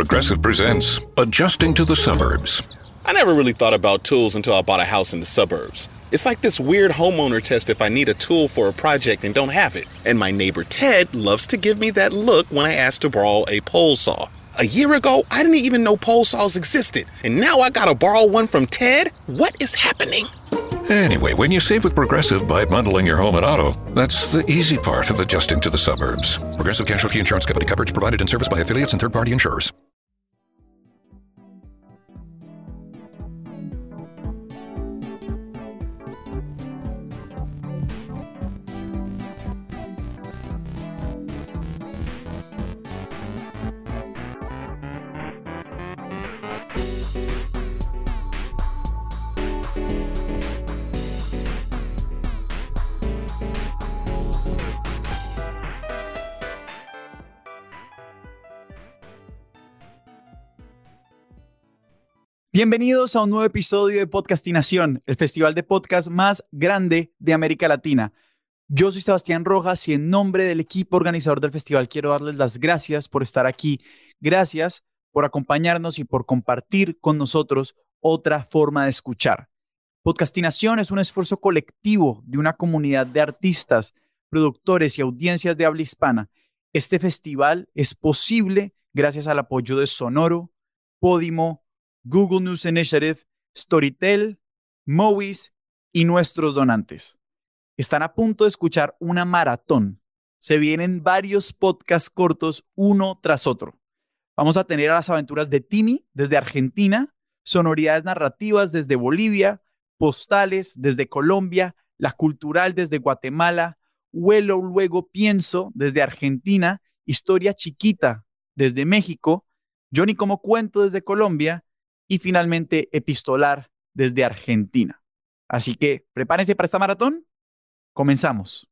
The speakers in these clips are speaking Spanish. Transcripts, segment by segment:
Progressive presents Adjusting to the Suburbs. I never really thought about tools until I bought a house in the suburbs. It's like this weird homeowner test if I need a tool for a project and don't have it. And my neighbor Ted loves to give me that look when I ask to borrow a pole saw. A year ago, I didn't even know pole saws existed. And now I gotta borrow one from Ted? What is happening? Anyway, when you save with Progressive by bundling your home and auto, that's the easy part of adjusting to the suburbs. Progressive Casualty Insurance Company coverage provided in service by affiliates and third party insurers. Bienvenidos a un nuevo episodio de Podcastinación, el festival de podcast más grande de América Latina. Yo soy Sebastián Rojas y en nombre del equipo organizador del festival quiero darles las gracias por estar aquí. Gracias por acompañarnos y por compartir con nosotros otra forma de escuchar. Podcastinación es un esfuerzo colectivo de una comunidad de artistas, productores y audiencias de habla hispana. Este festival es posible gracias al apoyo de Sonoro, Podimo, Google News Initiative, Storytel, Movies y nuestros donantes. Están a punto de escuchar una maratón. Se vienen varios podcasts cortos uno tras otro. Vamos a tener las aventuras de Timmy desde Argentina, sonoridades narrativas desde Bolivia, postales desde Colombia, la cultural desde Guatemala, Huelo Luego Pienso desde Argentina, Historia Chiquita desde México, Johnny como cuento desde Colombia y finalmente epistolar desde Argentina. Así que prepárense para esta maratón. Comenzamos.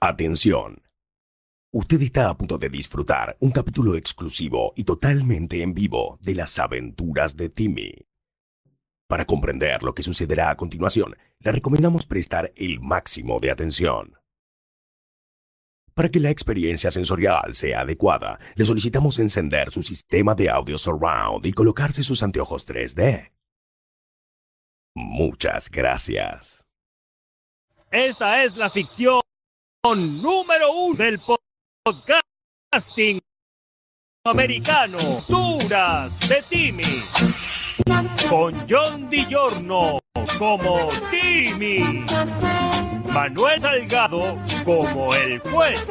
Atención. Usted está a punto de disfrutar un capítulo exclusivo y totalmente en vivo de las aventuras de Timmy. Para comprender lo que sucederá a continuación, le recomendamos prestar el máximo de atención. Para que la experiencia sensorial sea adecuada, le solicitamos encender su sistema de audio surround y colocarse sus anteojos 3D. Muchas gracias. Esta es la ficción número uno del podcasting americano, Duras de Timmy, con John DiGiorno como Timmy, Manuel Salgado como el juez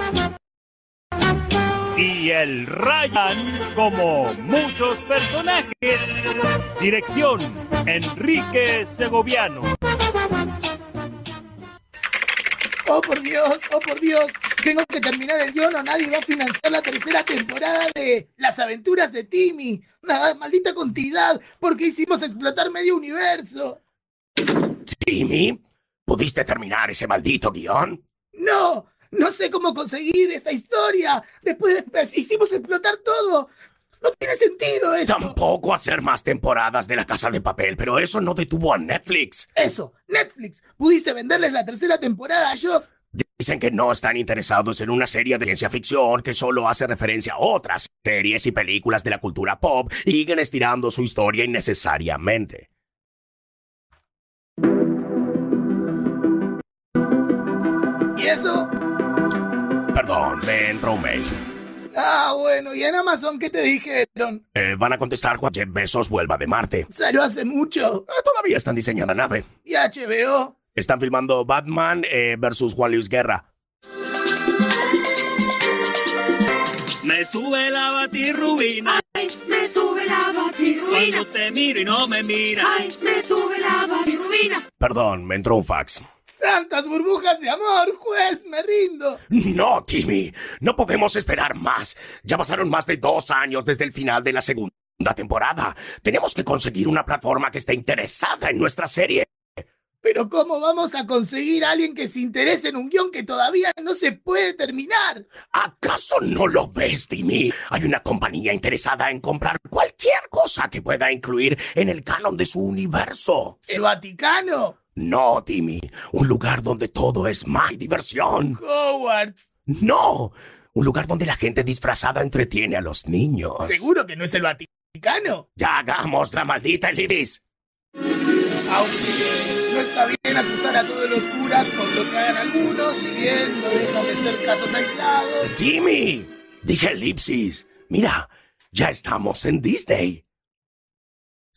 y el Ryan como muchos personajes. Dirección, Enrique Segoviano. Oh, por Dios, oh, por Dios. Tengo que terminar el guion o nadie va a financiar la tercera temporada de Las aventuras de Timmy. Maldita continuidad, ¿por qué hicimos explotar medio universo? Timmy, ¿pudiste terminar ese maldito guion? No, no sé cómo conseguir esta historia. Después pues, hicimos explotar todo. No tiene sentido esto. Tampoco hacer más temporadas de La Casa de Papel, pero eso no detuvo a Netflix. Eso, Netflix. Pudiste venderles la tercera temporada a Joss. Dicen que no están interesados en una serie de ciencia ficción que solo hace referencia a otras series y películas de la cultura pop y siguen estirando su historia innecesariamente. ¿Y eso? Perdón, me entró un mail. Ah, bueno, ¿y en Amazon qué te dijeron? Eh, van a contestar cuando Jeff Bezos vuelva de Marte. Salió hace mucho. Eh, todavía están diseñando la nave. ¿Y HBO? Están filmando Batman eh, versus Juan Luis Guerra. Me sube la batirrubina. Ay, me sube la batirrubina. Cuando te miro y no me miras. Ay, me sube la batirrubina. Perdón, me entró un fax. ¡Santas burbujas de amor! ¡Juez, me rindo! No, Timmy, no podemos esperar más. Ya pasaron más de dos años desde el final de la segunda temporada. Tenemos que conseguir una plataforma que esté interesada en nuestra serie. Pero ¿cómo vamos a conseguir a alguien que se interese en un guion que todavía no se puede terminar? ¿Acaso no lo ves, Timmy? Hay una compañía interesada en comprar cualquier cosa que pueda incluir en el canon de su universo. ¿El Vaticano? No, Timmy. Un lugar donde todo es más diversión. Hogwarts. No. Un lugar donde la gente disfrazada entretiene a los niños. ¿Seguro que no es el Vaticano? Ya hagamos la maldita Elidis. Aunque no está bien acusar a todos los curas por lo que hagan algunos, si bien no dejan de ser casos aislados. Timmy. Dije elipsis. Mira, ya estamos en Disney.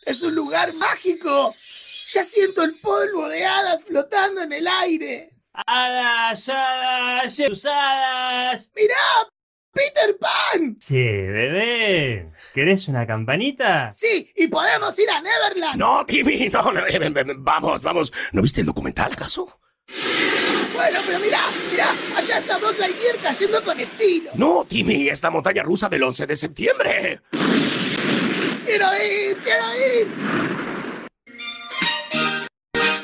¡Es un lugar mágico! ¡Ya siento el polvo de hadas flotando en el aire! Hadas, hadas, usadas. ¡Mirá! ¡Peter Pan! Che, bebé. ¿Querés una campanita? Sí, y podemos ir a Neverland. No, Timmy, no, no, eh, eh, eh, vamos, vamos. ¿No viste el documental, acaso? Bueno, pero mirá, mirá, allá está Buzz Lightyear cayendo con estilo. No, Timmy, es la montaña rusa del 11 de septiembre. ¡Quiero ir, quiero ir!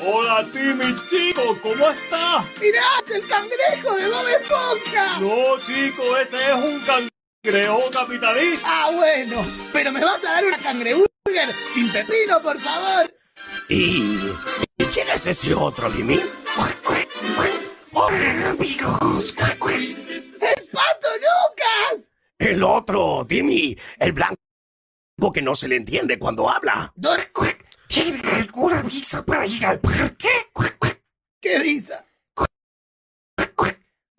Hola, Timmy, chico, ¿cómo estás? ¡Mirá, es el cangrejo de Bob Esponja! No, chico, ese es un cangrejo capitalista. Ah, bueno, pero me vas a dar una cangreburger sin pepino, por favor. ¿Y, ¿y quién es ese otro, Timmy? Hola, amigos. ¡El pato Lucas! El otro, Timmy, el blanco que no se le entiende cuando habla. Don- ¿Tiene alguna visa para ir al parque? ¿Qué visa?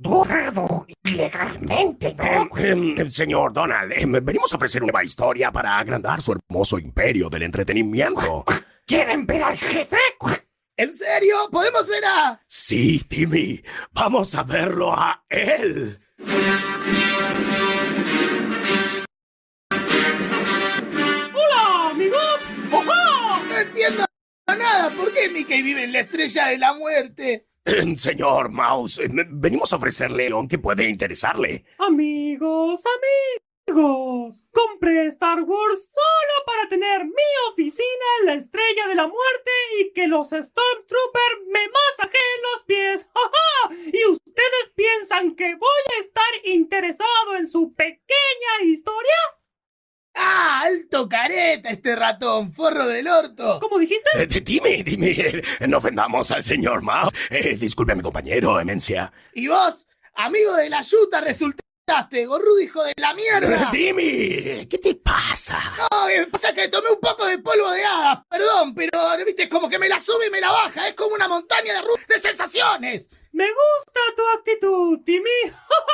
Dorado ilegalmente, ¿no? Eh, señor Donald, eh, venimos a ofrecer una nueva historia para agrandar su hermoso imperio del entretenimiento. ¿Quieren ver al jefe? ¿En serio? ¿Podemos ver a...? Sí, Timmy, vamos a verlo a él. Nada. ¿Por qué Mickey vive en la estrella de la muerte? Señor Mouse, eh, venimos a ofrecerle lo que puede interesarle. Amigos, amigos, compré Star Wars solo para tener mi oficina en la Estrella de la Muerte y que los Stormtroopers me masajeen los pies. ¡Ja, ja! ¿Y ustedes piensan que voy a estar interesado en su pequeña historia? ¡Ah, alto careta este ratón, forro del orto! ¿Cómo dijiste? Eh, Timmy, Timmy, eh, no ofendamos al señor Mouse. Eh, disculpe a mi compañero, Emencia. Y vos, amigo de la yuta, resultaste, gorrudo hijo de la mierda. Timmy, ¿qué te pasa? No, me pasa que tomé un poco de polvo de hadas, perdón, pero viste, como que me la sube y me la baja, es como una montaña de, de sensaciones. Me gusta tu actitud, Timmy.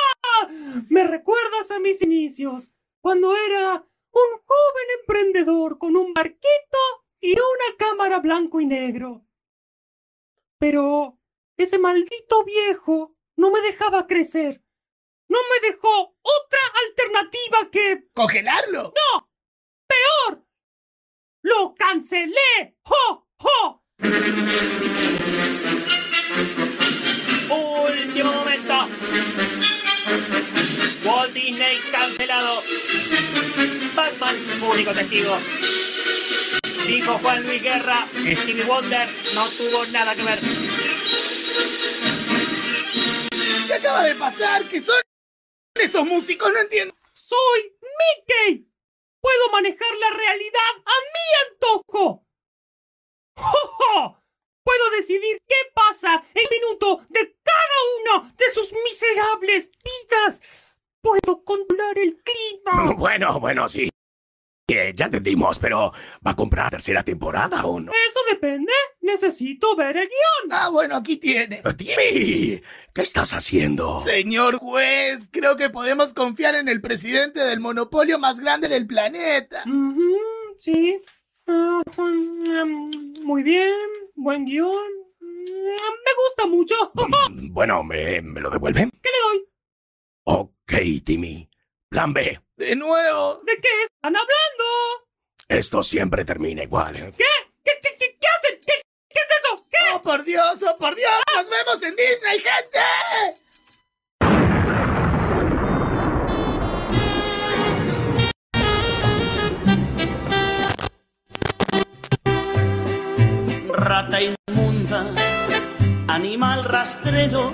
Me recuerdas a mis inicios, cuando era un joven emprendedor con un barquito y una cámara blanco y negro. Pero ese maldito viejo no me dejaba crecer. No me dejó otra alternativa que... ¿Congelarlo? ¡Peor! ¡Lo cancelé! ¡Jo! ¡Jo! Último momento. Walt Disney cancelado. Batman, único testigo. Dijo Juan Luis Guerra, Stevie Wonder no tuvo nada que ver. ¿Qué acaba de pasar? ¿Qué son esos músicos? No entiendo. ¡Soy Mickey! ¡Puedo manejar la realidad a mi antojo! ¡Jo! Puedo decidir qué pasa en el minuto de cada una de sus miserables vidas. Puedo controlar el clima. Bueno, bueno, sí. Que ya entendimos, pero ¿va a comprar tercera temporada o no? Eso depende. Necesito ver el guion. Ah, bueno, aquí tiene. Timmy, ¿qué estás haciendo? Señor juez, creo que podemos confiar en el presidente del monopolio más grande del planeta. Sí. Ah, mm, muy bien. Buen guion. Mm, Me gusta mucho. Mm, Bueno, ¿me, me lo devuelven? ¿Qué le doy? Ok, Timmy. Plan B. De nuevo. ¿De qué están hablando? Esto siempre termina igual. ¿eh? ¿Qué? ¿Qué, qué, qué, hacen? ¿Qué, ¿Qué es eso? ¿Qué? ¡Oh, por Dios! ¡Oh, por Dios! ¡Nos vemos en Disney, gente! rata inmunda, animal rastrero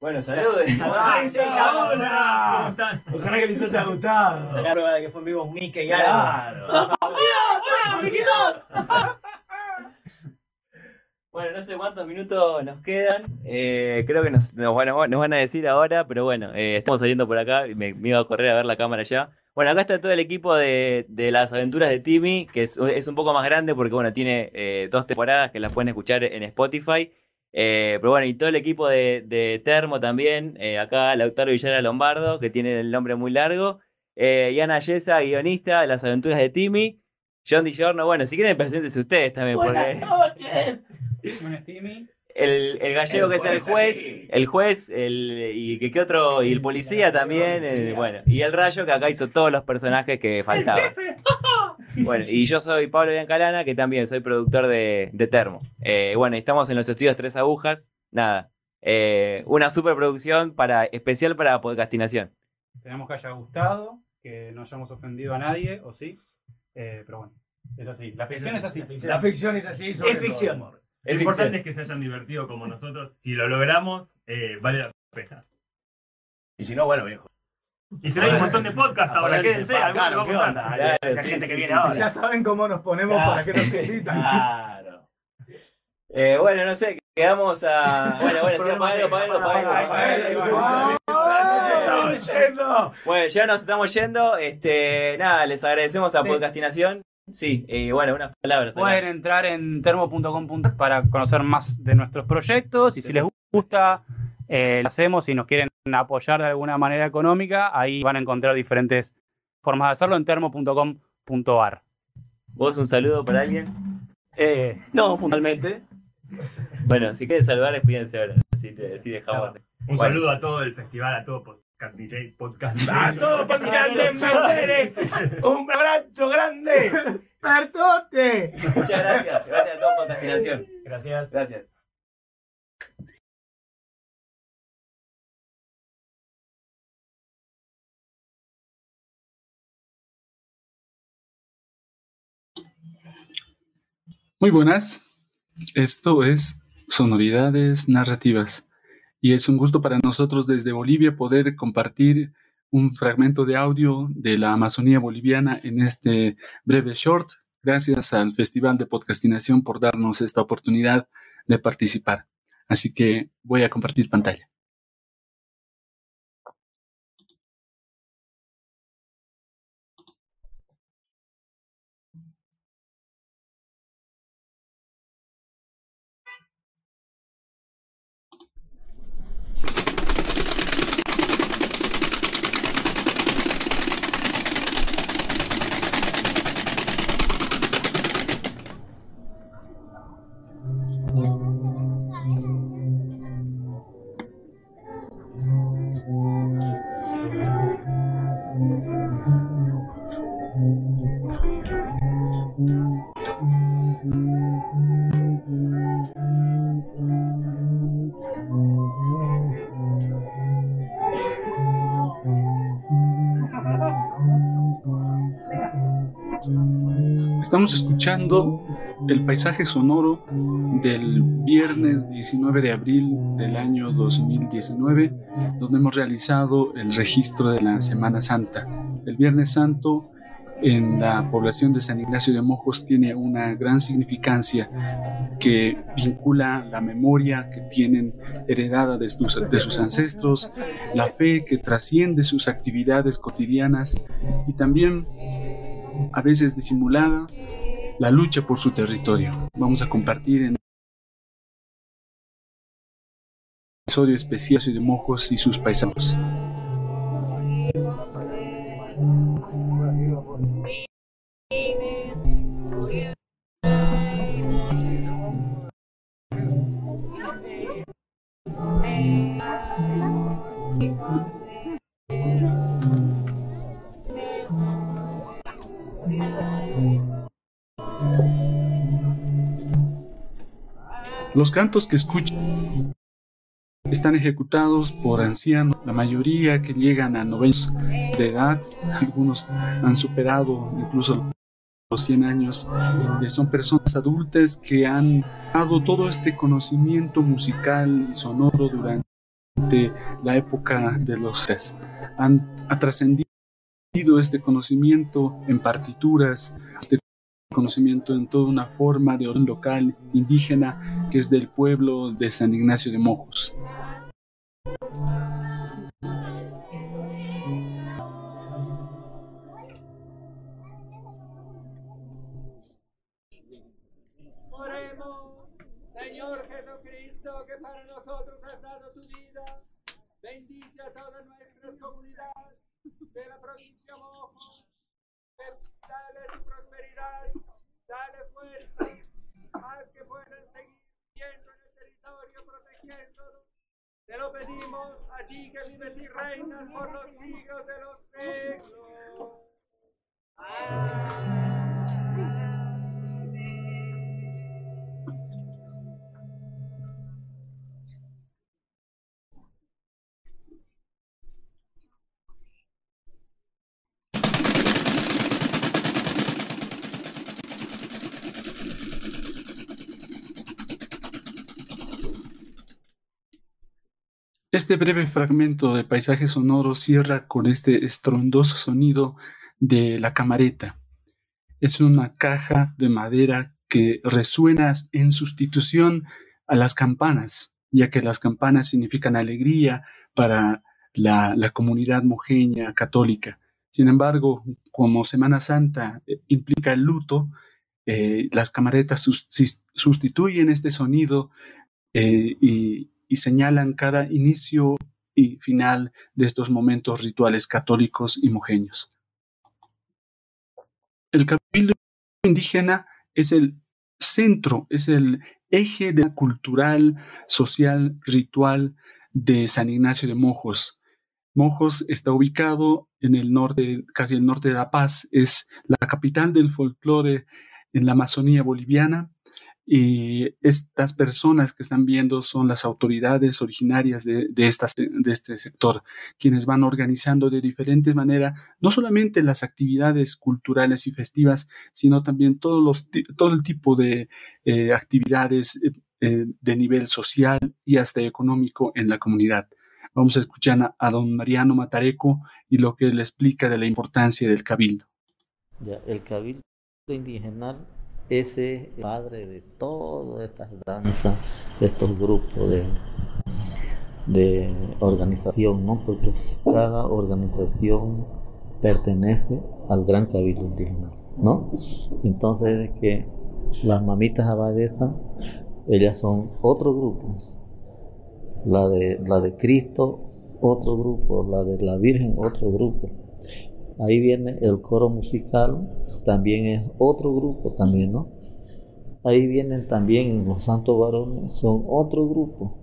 Bueno, saludos. Hola. Ojalá que les haya gustado. La prueba de que fue en vivo Mickey y Claro. Bueno, no sé cuántos minutos nos quedan. Eh, creo que nos, nos van a, nos van a decir ahora, pero bueno, eh, estamos saliendo por acá. y Me, me iba a correr a ver la cámara ya. Bueno, acá está todo el equipo de, de las aventuras de Timmy, que es, es un poco más grande porque bueno, tiene eh, dos temporadas que las pueden escuchar en Spotify. Eh, pero bueno, y todo el equipo de, de Termo también. eh, acá Lautaro Villara Lombardo, que tiene el nombre muy largo. Eh, y Ana Yesa, guionista de las aventuras de Timmy. John DiGiorno, bueno, si quieren preséntense ustedes también, porque noches. El, el gallego que es el juez, el juez, el, y que, que otro, y el policía también, bueno, y el rayo que acá hizo todos los personajes que faltaban. Bueno, y yo soy Pablo Biancalana, que también soy productor de, de Termo. Eh, bueno, y estamos en los estudios Tres Agujas, nada, eh, una superproducción para, especial para podcastinación. Esperamos que haya gustado, que no hayamos ofendido a nadie, o sí. Eh, pero bueno, es así. La ficción es así. La ficción es así. sobre Es todo, ficción. Lo importante es que se hayan divertido como nosotros. Si lo logramos, eh, vale la pena. Y si no, bueno, viejo. Y si no hay un montón de podcasts ahora, quédense, alguno claro, lo ¿qué va a onda? contar. Claro, La sí, gente sí, que viene sí. ahora. Ya saben cómo nos ponemos para que nos invitan. Claro. Eh, bueno, no sé, quedamos a. Bueno, bueno, sí, apagalo, apagalo, apagalo. ¡Estamos yendo! Bueno, ya nos estamos yendo. Este, nada, les agradecemos a Podcastinación. Sí, y bueno, unas palabras. acá. Pueden entrar en termo.com para conocer más de nuestros proyectos y si les gusta, eh, lo hacemos y nos quieren apoyar de alguna manera económica, ahí van a encontrar diferentes formas de hacerlo en termo.com.ar. ¿Vos un saludo para alguien? Eh, no, puntualmente. Bueno, si quieren saludar, despídense ahora. Así dejamos. Un Bueno. saludo a todo el festival, a todo DJ, Podcast ¡A todos Menderes! ¡Un abrazo grande! ¡Pertote! Muchas gracias. Gracias a todos por Podcastinación. Gracias. Gracias. Muy buenas, esto es Sonoridades Narrativas y es un gusto para nosotros desde Bolivia poder compartir un fragmento de audio de la Amazonía boliviana en este breve short. Gracias al Festival de Podcastinación por darnos esta oportunidad de participar. Así que voy a compartir pantalla. El paisaje sonoro del viernes 19 de abril del año 2019, donde hemos realizado el registro de la Semana Santa. El Viernes Santo en la población de San Ignacio de Mojos tiene una gran significancia que vincula la memoria que tienen heredada de sus ancestros, la fe que trasciende sus actividades cotidianas y también a veces disimulada, la lucha por su territorio. Vamos a compartir en episodio especial de Mojos y sus paisanos. Los cantos que escuchan están ejecutados por ancianos, la mayoría que llegan a 90 de edad, algunos han superado incluso los 100 años, eh, son personas adultas que han dado todo este conocimiento musical y sonoro durante la época de los tres. Han ha trascendido este conocimiento en partituras, este conocimiento en toda una forma de orden local indígena que es del pueblo de San Ignacio de Mojos. Te lo pedimos a ti que vives y reinas por los siglos de los siglos. Este breve fragmento de paisaje sonoro cierra con este estruendoso sonido de la camareta. Es una caja de madera que resuena en sustitución a las campanas, ya que las campanas significan alegría para la, comunidad mojeña católica. Sin embargo, como Semana Santa eh, implica el luto, eh, las camaretas sustituyen este sonido eh, y, y señalan cada inicio y final de estos momentos rituales católicos y mojeños. El cabildo indígena es el centro, es el eje de la cultural, social, ritual de San Ignacio de Mojos. Mojos está ubicado en el norte, casi el norte de La Paz, es la capital del folclore en la Amazonía boliviana y estas personas que están viendo son las autoridades originarias de, de, esta, de este sector, quienes van organizando de diferente manera no solamente las actividades culturales y festivas, sino también todos los, todo el tipo de eh, actividades eh, eh, de nivel social y hasta económico en la comunidad. Vamos a escuchar a, don Mariano Matareco y lo que él explica de la importancia del cabildo. Ya, el cabildo indigenal es el padre de todas estas danzas, de estos grupos de, de organización, ¿no? Porque cada organización pertenece al gran cabildo indígena, ¿no? Entonces es que las mamitas abadesas, ellas son otro grupo, la de, la de Cristo, otro grupo, la de la Virgen, otro grupo. Ahí viene el coro musical, también es otro grupo también, ¿no? Ahí vienen también los santos varones, son otro grupo.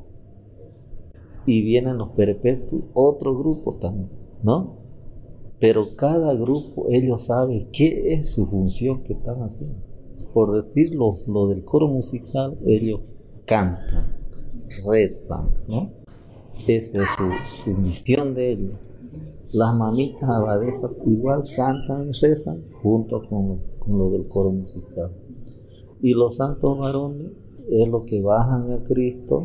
Y vienen los perpetuos, otro grupo también, ¿no? Pero cada grupo, ellos saben qué es su función que están haciendo. Por decirlo, lo del coro musical, ellos cantan, rezan, ¿no? Esa es su, su misión de ellos. Las mamitas abadesas igual cantan y rezan junto con, con lo del coro musical. Y los santos varones es lo que bajan a Cristo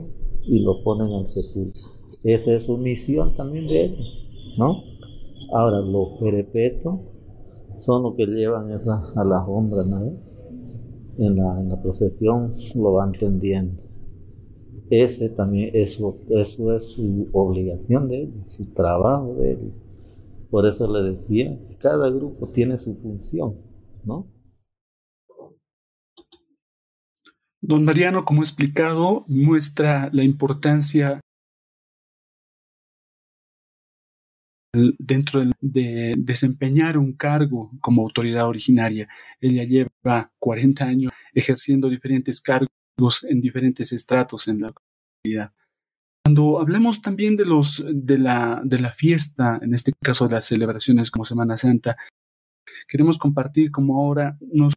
y lo ponen al sepulcro. Esa es su misión también de ellos, ¿no? Ahora, los perepetos son los que llevan esas a las hombras, ¿no? En la, en la procesión lo van tendiendo. Ese también, eso, eso es su obligación de ellos, su trabajo de ellos. Por eso le decía, cada grupo tiene su función, ¿no? Don Mariano, como he explicado, muestra la importancia dentro de desempeñar un cargo como autoridad originaria. Ella lleva 40 años ejerciendo diferentes cargos en diferentes estratos en la comunidad. Cuando hablamos también de, los, de, la, de la fiesta, en este caso de las celebraciones como Semana Santa, queremos compartir como ahora unos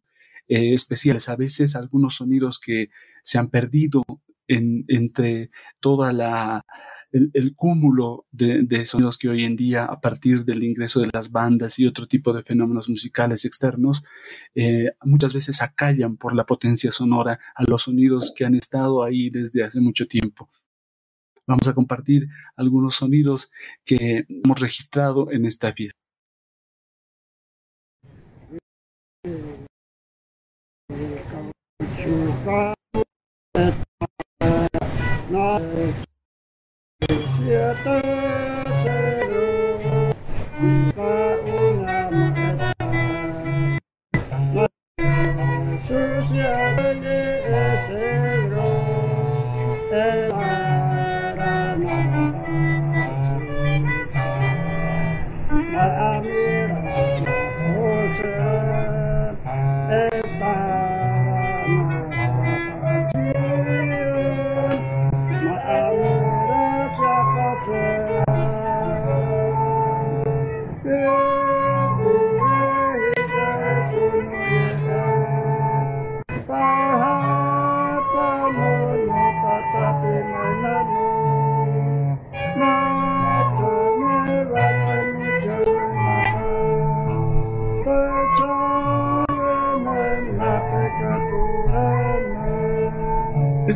eh, especiales, a veces algunos sonidos que se han perdido en, entre toda el, cúmulo de, sonidos que hoy en día, a partir del ingreso de las bandas y otro tipo de fenómenos musicales externos, eh, muchas veces acallan por la potencia sonora a los sonidos que han estado ahí desde hace mucho tiempo. Vamos a compartir algunos sonidos que hemos registrado en esta fiesta.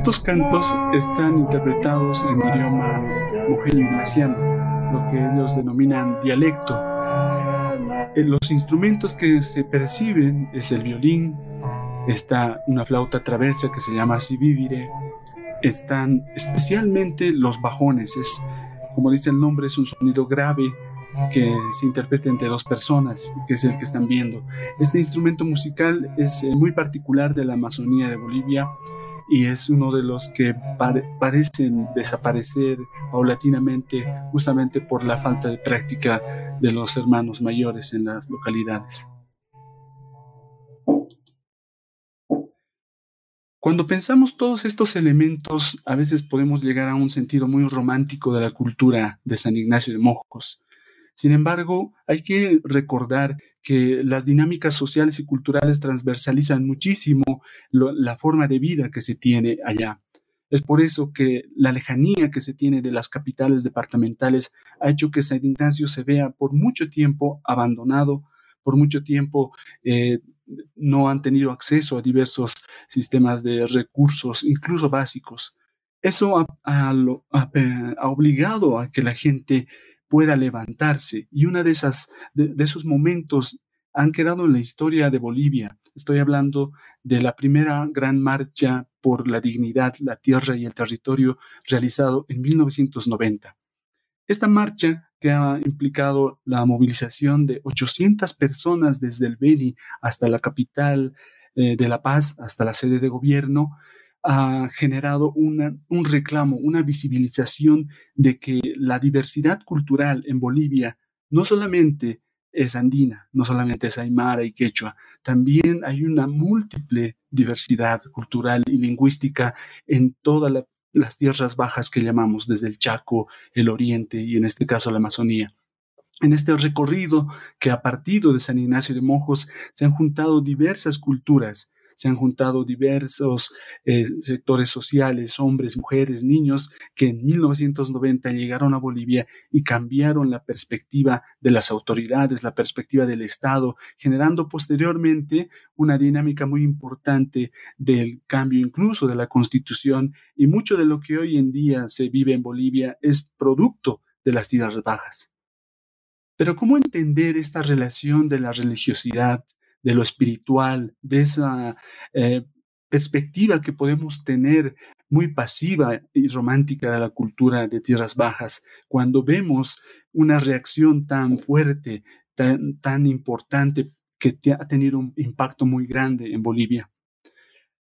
Estos cantos están interpretados en idioma mujer ignaciano, lo que ellos denominan dialecto. Eh, los instrumentos que se perciben es el violín, está una flauta traversa que se llama sivivire, están especialmente los bajones, es como dice el nombre, es un sonido grave que se interpreta entre dos personas, que es el que están viendo. Este instrumento musical es eh, muy particular de la Amazonía de Bolivia y es uno de los que parecen desaparecer paulatinamente justamente por la falta de práctica de los hermanos mayores en las localidades. Cuando pensamos todos estos elementos, a veces podemos llegar a un sentido muy romántico de la cultura de San Ignacio de Mojos. Sin embargo, hay que recordar que las dinámicas sociales y culturales transversalizan muchísimo la forma de vida que se tiene allá. Es por eso que la lejanía que se tiene de las capitales departamentales ha hecho que San Ignacio se vea por mucho tiempo abandonado, por mucho tiempo eh, no han tenido acceso a diversos sistemas de recursos, incluso básicos. Eso ha obligado a que la gente pueda levantarse. Y una de esas, de, esos momentos han quedado en la historia de Bolivia. Estoy hablando de la primera gran marcha por la dignidad, la tierra y el territorio realizado en 1990. Esta marcha, que ha implicado la movilización de 800 personas desde el Beni hasta la capital eh, de La Paz, hasta la sede de gobierno, ha generado un reclamo, una visibilización de que la diversidad cultural en Bolivia no solamente es andina, no solamente es aymara y quechua, también hay una múltiple diversidad cultural y lingüística en todas las tierras bajas que llamamos, desde el Chaco, el Oriente y en este caso la Amazonía. En este recorrido que a partir de San Ignacio de Mojos se han juntado diversas culturas se han juntado diversos eh, sectores sociales, hombres, mujeres, niños, que en 1990 llegaron a Bolivia y cambiaron la perspectiva de las autoridades, la perspectiva del Estado, generando posteriormente una dinámica muy importante del cambio incluso de la constitución y mucho de lo que hoy en día se vive en Bolivia es producto de las tierras bajas. Pero ¿cómo entender esta relación de la religiosidad, de lo espiritual, de esa eh, perspectiva que podemos tener muy pasiva y romántica de la cultura de tierras bajas, cuando vemos una reacción tan fuerte, tan, tan importante, que ha tenido un impacto muy grande en Bolivia.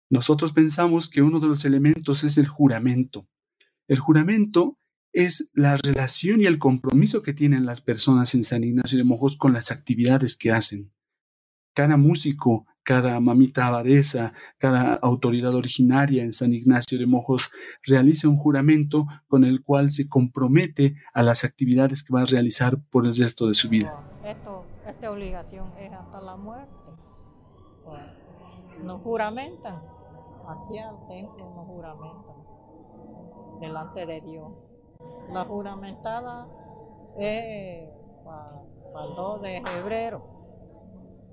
Nosotros pensamos que uno de los elementos es el juramento. El juramento es la relación y el compromiso que tienen las personas en San Ignacio de Mojos con las actividades que hacen. Cada músico, cada mamita abadesa, cada autoridad originaria en San Ignacio de Mojos realiza un juramento con el cual se compromete a las actividades que va a realizar por el resto de su vida. Esta obligación es hasta la muerte. Nos juramentan, aquí al templo nos juramentan, delante de Dios. La juramentada es para el 2 de febrero.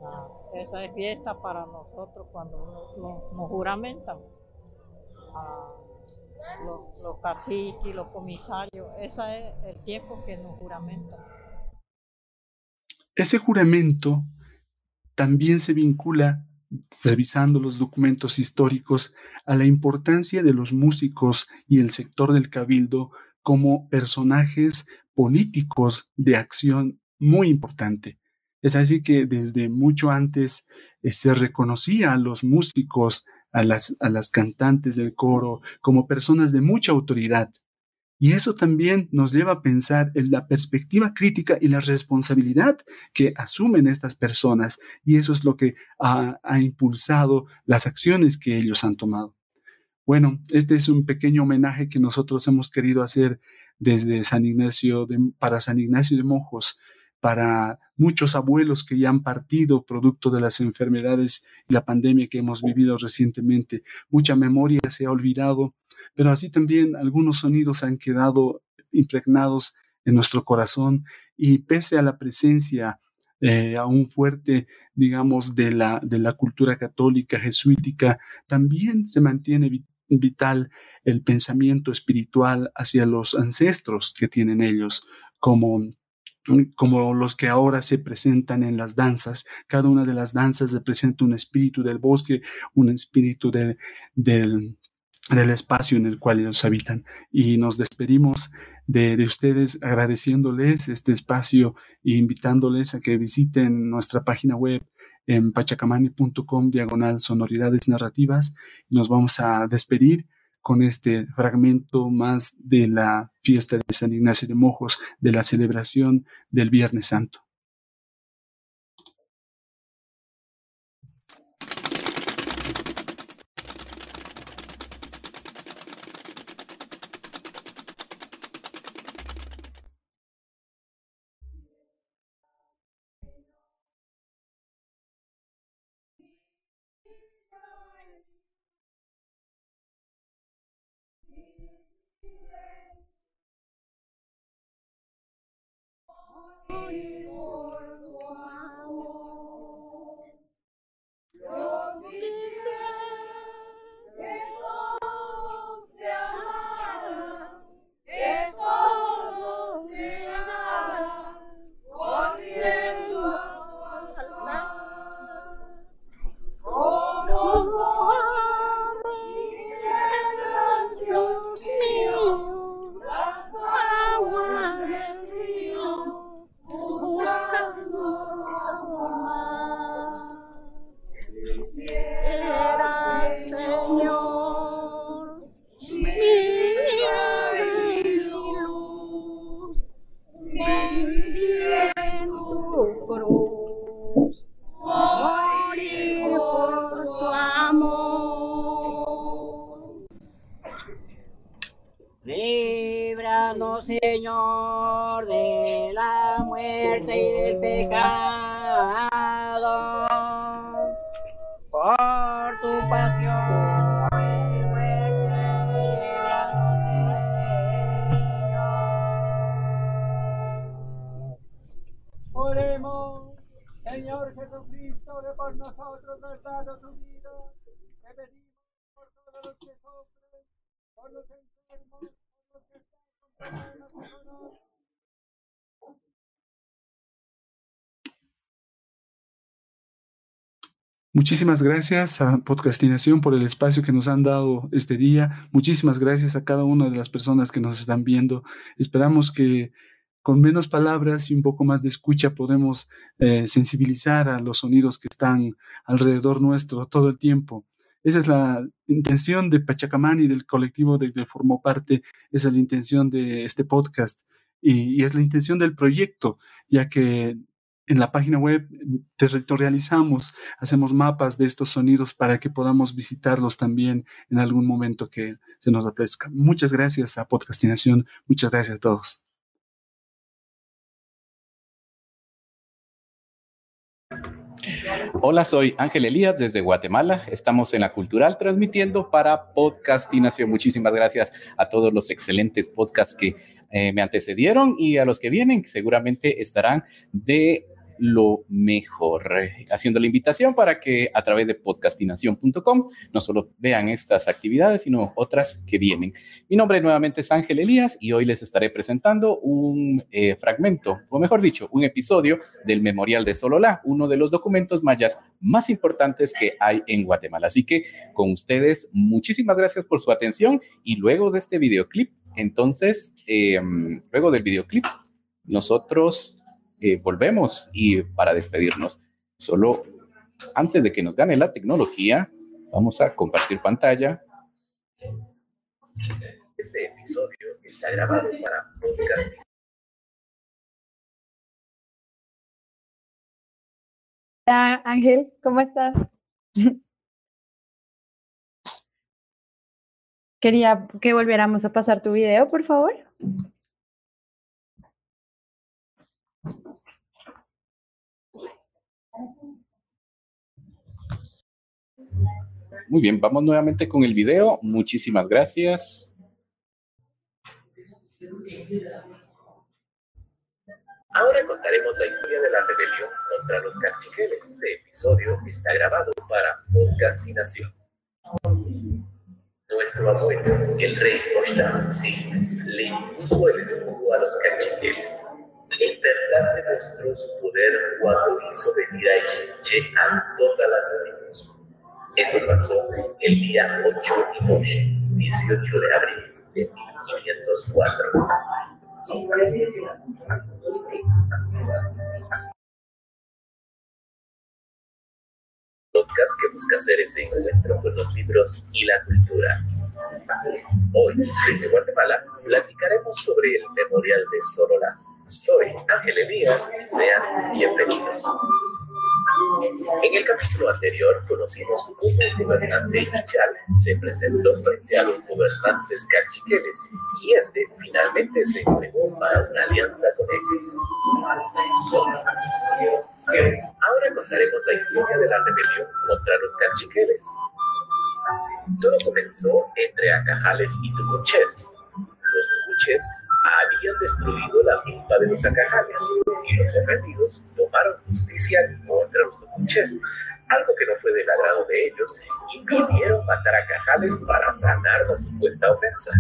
Ah, esa es fiesta para nosotros cuando nos, nos- juramentan. Ah, los, los caciques, los comisarios, ese es el tiempo que nos juramentan. Ese juramento también se vincula, revisando los documentos históricos, a la importancia de los músicos y el sector del cabildo como personajes políticos de acción muy importante. Es así que desde mucho antes eh, se reconocía a los músicos, a las, a las cantantes del coro, como personas de mucha autoridad. Y eso también nos lleva a pensar en la perspectiva crítica y la responsabilidad que asumen estas personas. Y eso es lo que ha, ha impulsado las acciones que ellos han tomado. Bueno, este es un pequeño homenaje que nosotros hemos querido hacer desde San Ignacio de, para San Ignacio de Mojos, para muchos abuelos que ya han partido producto de las enfermedades y la pandemia que hemos vivido recientemente. Mucha memoria se ha olvidado, pero así también algunos sonidos han quedado impregnados en nuestro corazón y pese a la presencia eh, aún fuerte, digamos, de la, de la cultura católica jesuítica, también se mantiene vi- vital el pensamiento espiritual hacia los ancestros que tienen ellos, como como los que ahora se presentan en las danzas. Cada una de las danzas representa un espíritu del bosque, un espíritu del, del, espacio en el cual ellos habitan. Y nos despedimos de, de ustedes agradeciéndoles este espacio e invitándoles a que visiten nuestra página web en pachacamani.com diagonal sonoridades narrativas. Nos vamos a despedir con este fragmento más de la fiesta de San Ignacio de Mojos, de la celebración del Viernes Santo. Muchísimas gracias a Podcastinación por el espacio que nos han dado este día. Muchísimas gracias a cada una de las personas que nos están viendo. Esperamos que con menos palabras y un poco más de escucha podemos eh, sensibilizar a los sonidos que están alrededor nuestro todo el tiempo. Esa es la intención de Pachacamán y del colectivo del que formó parte, esa es la intención de este podcast y es la intención del proyecto, ya que en la página web territorializamos, hacemos mapas de estos sonidos para que podamos visitarlos también en algún momento que se nos ofrezca. Muchas gracias a Podcastinación, muchas gracias a todos. Hola, soy Ángel Elías desde Guatemala. Estamos en la Cultural transmitiendo para Podcastinación. Muchísimas gracias a todos los excelentes podcasts que eh, me antecedieron y a los que vienen, que seguramente estarán de lo mejor. Haciendo la invitación para que a través de podcastinación.com no solo vean estas actividades, sino otras que vienen. Mi nombre nuevamente es Ángel Elías y hoy les estaré presentando un eh, fragmento, o mejor dicho, un episodio del Memorial de Sololá, uno de los documentos mayas más importantes que hay en Guatemala. Así que con ustedes, muchísimas gracias por su atención y luego de este videoclip, entonces, eh, luego del videoclip, nosotros eh, volvemos y para despedirnos, solo antes de que nos gane la tecnología, vamos a compartir pantalla. Este episodio está grabado para podcast. Hola Ángel, ¿cómo estás? Quería que volviéramos a pasar tu video, por favor. Muy bien, vamos nuevamente con el video. Muchísimas gracias. Ahora contaremos la historia de la rebelión contra los cachiqueles. Este episodio está grabado para Podcastinación. Nuestro abuelo, el rey sí, le impuso el escudo a los cachiqueles. En verdad demostró su poder cuando hizo venir a Ixche a todas las tribus. Eso pasó el día 8 y 2, 18 de abril de 1504. podcast que busca hacer ese encuentro con los libros y la cultura. Hoy, desde Guatemala, platicaremos sobre el Memorial de Sorola. Soy Ángel Elías y sean bienvenidos. En el capítulo anterior conocimos cómo el gobernante Ichal se presentó frente a los gobernantes cachiqueles y este finalmente se entregó para una alianza con ellos. Ahora contaremos la historia de la rebelión contra los cachiqueles. Todo comenzó entre Acajales y Tucuchés. Los Tucuchés habían destruido la milpa de los Acajales y los ofendidos justicia contra los Tucuchés, algo que no fue del agrado de ellos y pidieron matar a Cajales para sanar la supuesta ofensa.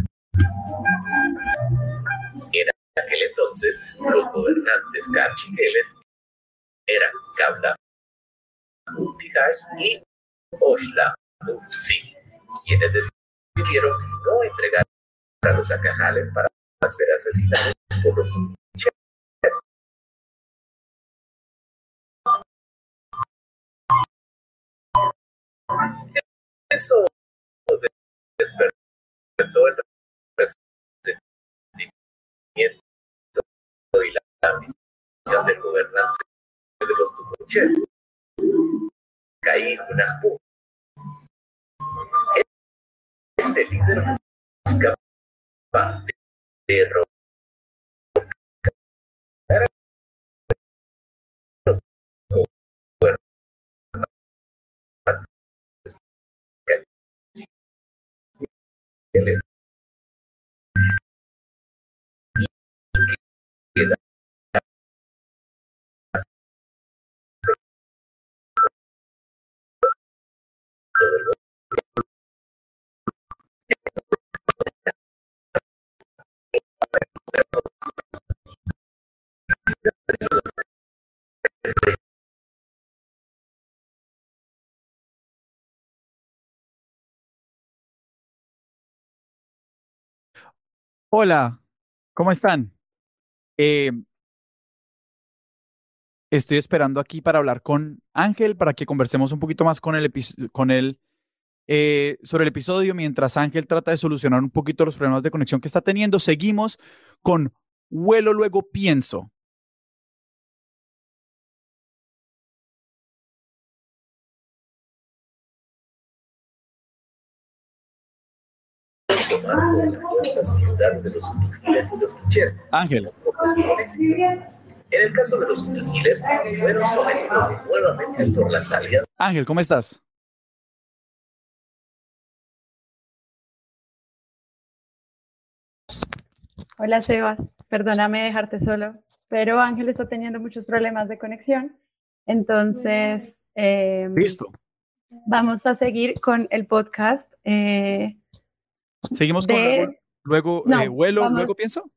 En aquel entonces, los gobernantes cachiqueles eran Cabla, Utihash y Oshla sí, quienes decidieron no entregar a los acajales para ser asesinados por los Eso despertó el resentimiento y la ambición del gobernante de los tucuches. Caí Junapu. Este líder buscaba delle Hola, ¿cómo están? Eh, estoy esperando aquí para hablar con Ángel para que conversemos un poquito más con el eh, sobre el episodio mientras Ángel trata de solucionar un poquito los problemas de conexión que está teniendo. Seguimos con Vuelo Luego Pienso. Hermosa ciudad de los y los Quichés. Ángel. En el caso de los Tujiles, fueron sometidos nuevamente por las alianzas. Ángel, ¿cómo estás? Hola Sebas, perdóname dejarte solo, pero Ángel está teniendo muchos problemas de conexión, entonces eh, Listo. vamos a seguir con el podcast. eh, Seguimos con de- luego, luego No, eh, vuelo, vamos- luego pienso.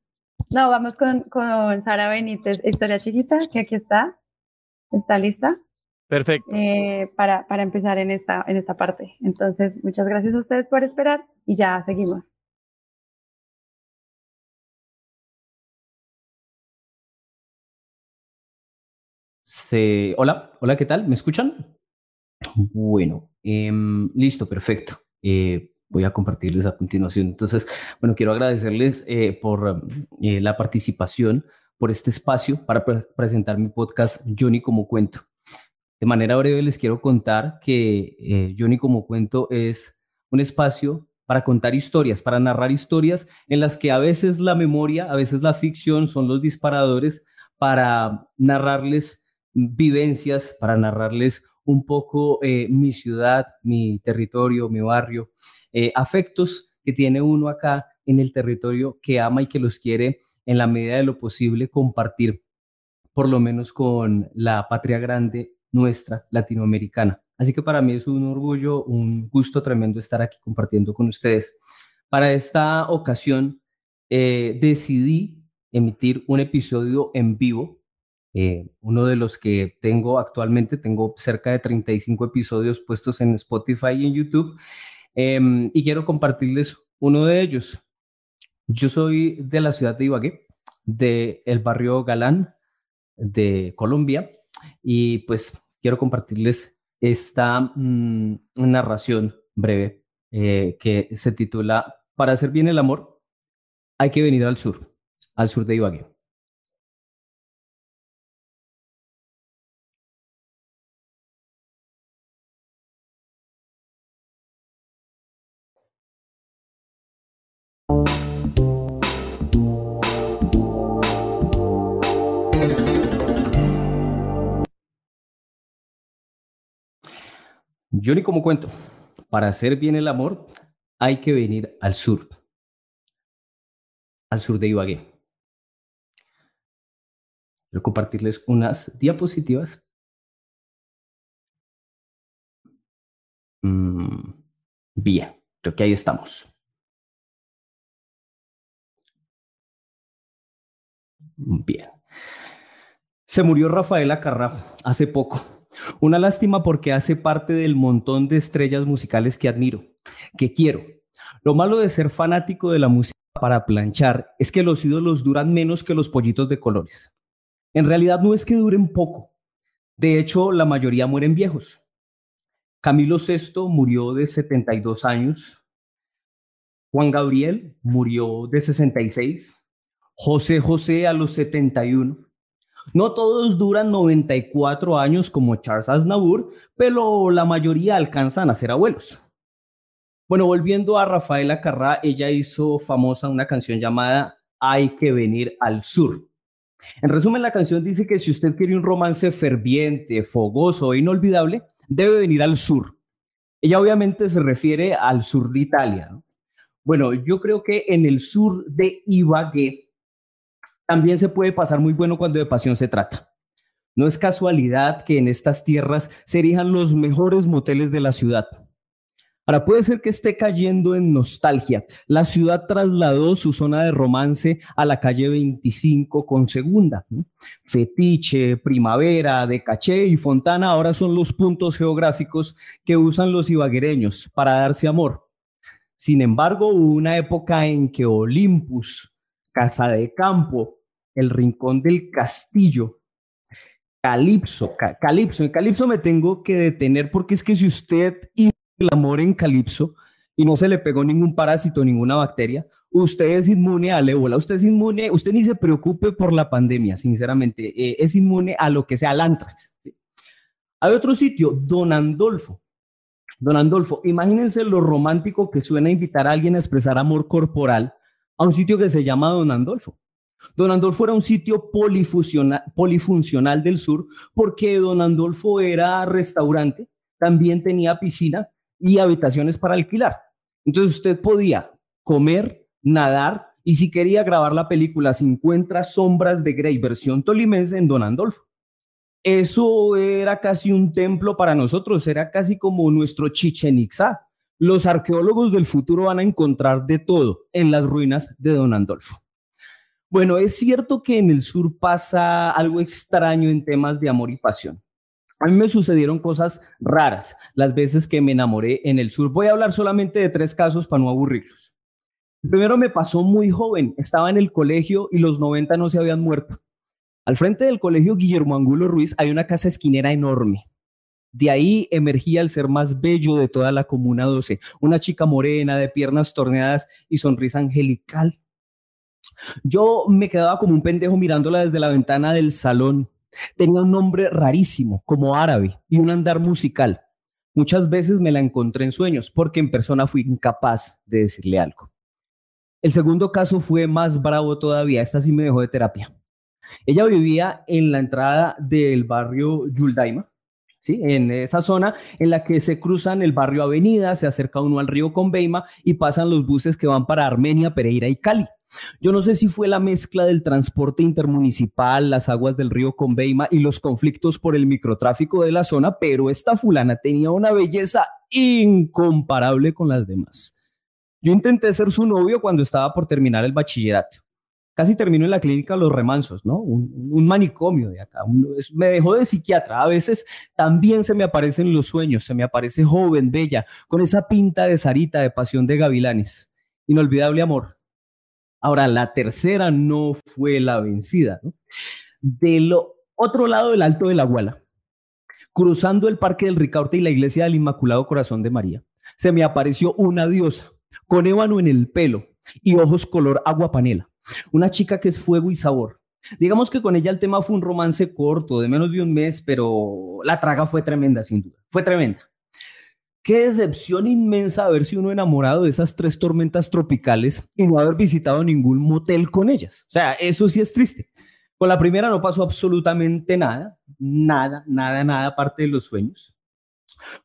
No, vamos con, con Sara Benítez, Historia Chiquita, que aquí está. ¿Está lista? Perfecto. eh, para, para empezar en esta, en esta parte. Entonces, muchas gracias a ustedes por esperar y ya seguimos. Se- Hola, hola, ¿qué tal? ¿Me escuchan? Bueno, em, listo, perfecto. Eh, voy a compartirles a continuación. Entonces, bueno, quiero agradecerles eh, por eh, la participación, por este espacio para pre- presentar mi podcast Johnny como cuento. De manera breve les quiero contar que eh, Johnny como cuento es un espacio para contar historias, para narrar historias en las que a veces la memoria, a veces la ficción son los disparadores para narrarles vivencias, para narrarles un poco eh, mi ciudad, mi territorio, mi barrio, eh, afectos que tiene uno acá en el territorio que ama y que los quiere en la medida de lo posible compartir, por lo menos con la patria grande nuestra, latinoamericana. Así que para mí es un orgullo, un gusto tremendo estar aquí compartiendo con ustedes. Para esta ocasión eh, decidí emitir un episodio en vivo eh, uno de los que tengo actualmente, tengo cerca de 35 episodios puestos en Spotify y en YouTube, em, y quiero compartirles uno de ellos. Yo soy de la ciudad de Ibagué, del el barrio Galán de Colombia, y pues quiero compartirles esta mm, narración breve eh, que se titula Para hacer bien el amor, hay que venir al sur, al sur de Ibagué. Yo ni como cuento, para hacer bien el amor hay que venir al sur, al sur de Ibagué. Quiero compartirles unas diapositivas. Mm, bien, creo que ahí estamos. Bien. Se murió Rafaela Carrá hace poco. Una lástima porque hace parte del montón de estrellas musicales que admiro, que quiero. Lo malo de ser fanático de la música para planchar es que los ídolos duran menos que los pollitos de colores. En realidad no es que duren poco. De hecho, la mayoría mueren viejos. Camilo VI murió de 72 años. Juan Gabriel murió de 66. José José a los 71. No todos duran 94 años como Charles Aznavour, pero la mayoría alcanzan a ser abuelos. Bueno, volviendo a Rafaela Carrá, ella hizo famosa una canción llamada Hay que venir al sur. En resumen, la canción dice que si usted quiere un romance ferviente, fogoso e inolvidable, debe venir al sur. Ella obviamente se refiere al sur de Italia. ¿no? Bueno, yo creo que en el sur de Ibagué también se puede pasar muy bueno cuando de pasión se trata. No es casualidad que en estas tierras se erijan los mejores moteles de la ciudad. Ahora puede ser que esté cayendo en nostalgia. La ciudad trasladó su zona de romance a la calle 25 con segunda. Fetiche, Primavera, De Caché y Fontana ahora son los puntos geográficos que usan los ibaguereños para darse amor. Sin embargo, hubo una época en que Olympus, Casa de Campo, el Rincón del Castillo, Calipso, Ca- Calipso, en Calipso me tengo que detener porque es que si usted el amor en Calipso y no se le pegó ningún parásito, ninguna bacteria, usted es inmune al ébola, usted es inmune, usted ni se preocupe por la pandemia, sinceramente, eh, es inmune a lo que sea, al antrax. Hay otro sitio, Don Andolfo. Don Andolfo, imagínense lo romántico que suena invitar a alguien a expresar amor corporal a un sitio que se llama Don Andolfo. Don Andolfo era un sitio polifuncional, del sur porque Don Andolfo era restaurante, también tenía piscina y habitaciones para alquilar. Entonces usted podía comer, nadar y si quería grabar la película 50 sombras de Grey versión tolimense en Don Andolfo. Eso era casi un templo para nosotros, era casi como nuestro Chichen Itza. Los arqueólogos del futuro van a encontrar de todo en las ruinas de Don Andolfo. Bueno, es cierto que en el sur pasa algo extraño en temas de amor y pasión. A mí me sucedieron cosas raras las veces que me enamoré en el sur. Voy a hablar solamente de tres casos para no aburrirlos. El primero me pasó muy joven, estaba en el colegio y los 90 no se habían muerto. Al frente del colegio Guillermo Angulo Ruiz hay una casa esquinera enorme. De ahí emergía el ser más bello de toda la Comuna 12, una chica morena de piernas torneadas y sonrisa angelical. Yo me quedaba como un pendejo mirándola desde la ventana del salón. Tenía un nombre rarísimo, como árabe, y un andar musical. Muchas veces me la encontré en sueños porque en persona fui incapaz de decirle algo. El segundo caso fue más bravo todavía. Esta sí me dejó de terapia. Ella vivía en la entrada del barrio Yuldaima, ¿sí? en esa zona en la que se cruzan el barrio Avenida, se acerca uno al río Conveima y pasan los buses que van para Armenia, Pereira y Cali. Yo no sé si fue la mezcla del transporte intermunicipal, las aguas del río Conveima y los conflictos por el microtráfico de la zona, pero esta fulana tenía una belleza incomparable con las demás. Yo intenté ser su novio cuando estaba por terminar el bachillerato. Casi termino en la clínica Los Remansos, ¿no? Un, manicomio de acá. Me dejó de psiquiatra. A veces también se me aparecen los sueños, se me aparece joven, bella, con esa pinta de Sarita, de pasión de gavilanes. Inolvidable amor. Ahora, la tercera no fue la vencida. ¿no? Del otro lado del Alto de la Guala, cruzando el Parque del Ricaurte y la iglesia del Inmaculado Corazón de María, se me apareció una diosa con ébano en el pelo y ojos color agua panela. Una chica que es fuego y sabor. Digamos que con ella el tema fue un romance corto, de menos de un mes, pero la traga fue tremenda, sin duda. Fue tremenda. Qué decepción inmensa haberse uno enamorado de esas tres tormentas tropicales y no haber visitado ningún motel con ellas. O sea, eso sí es triste. Con la primera no pasó absolutamente nada, nada, nada, nada aparte de los sueños.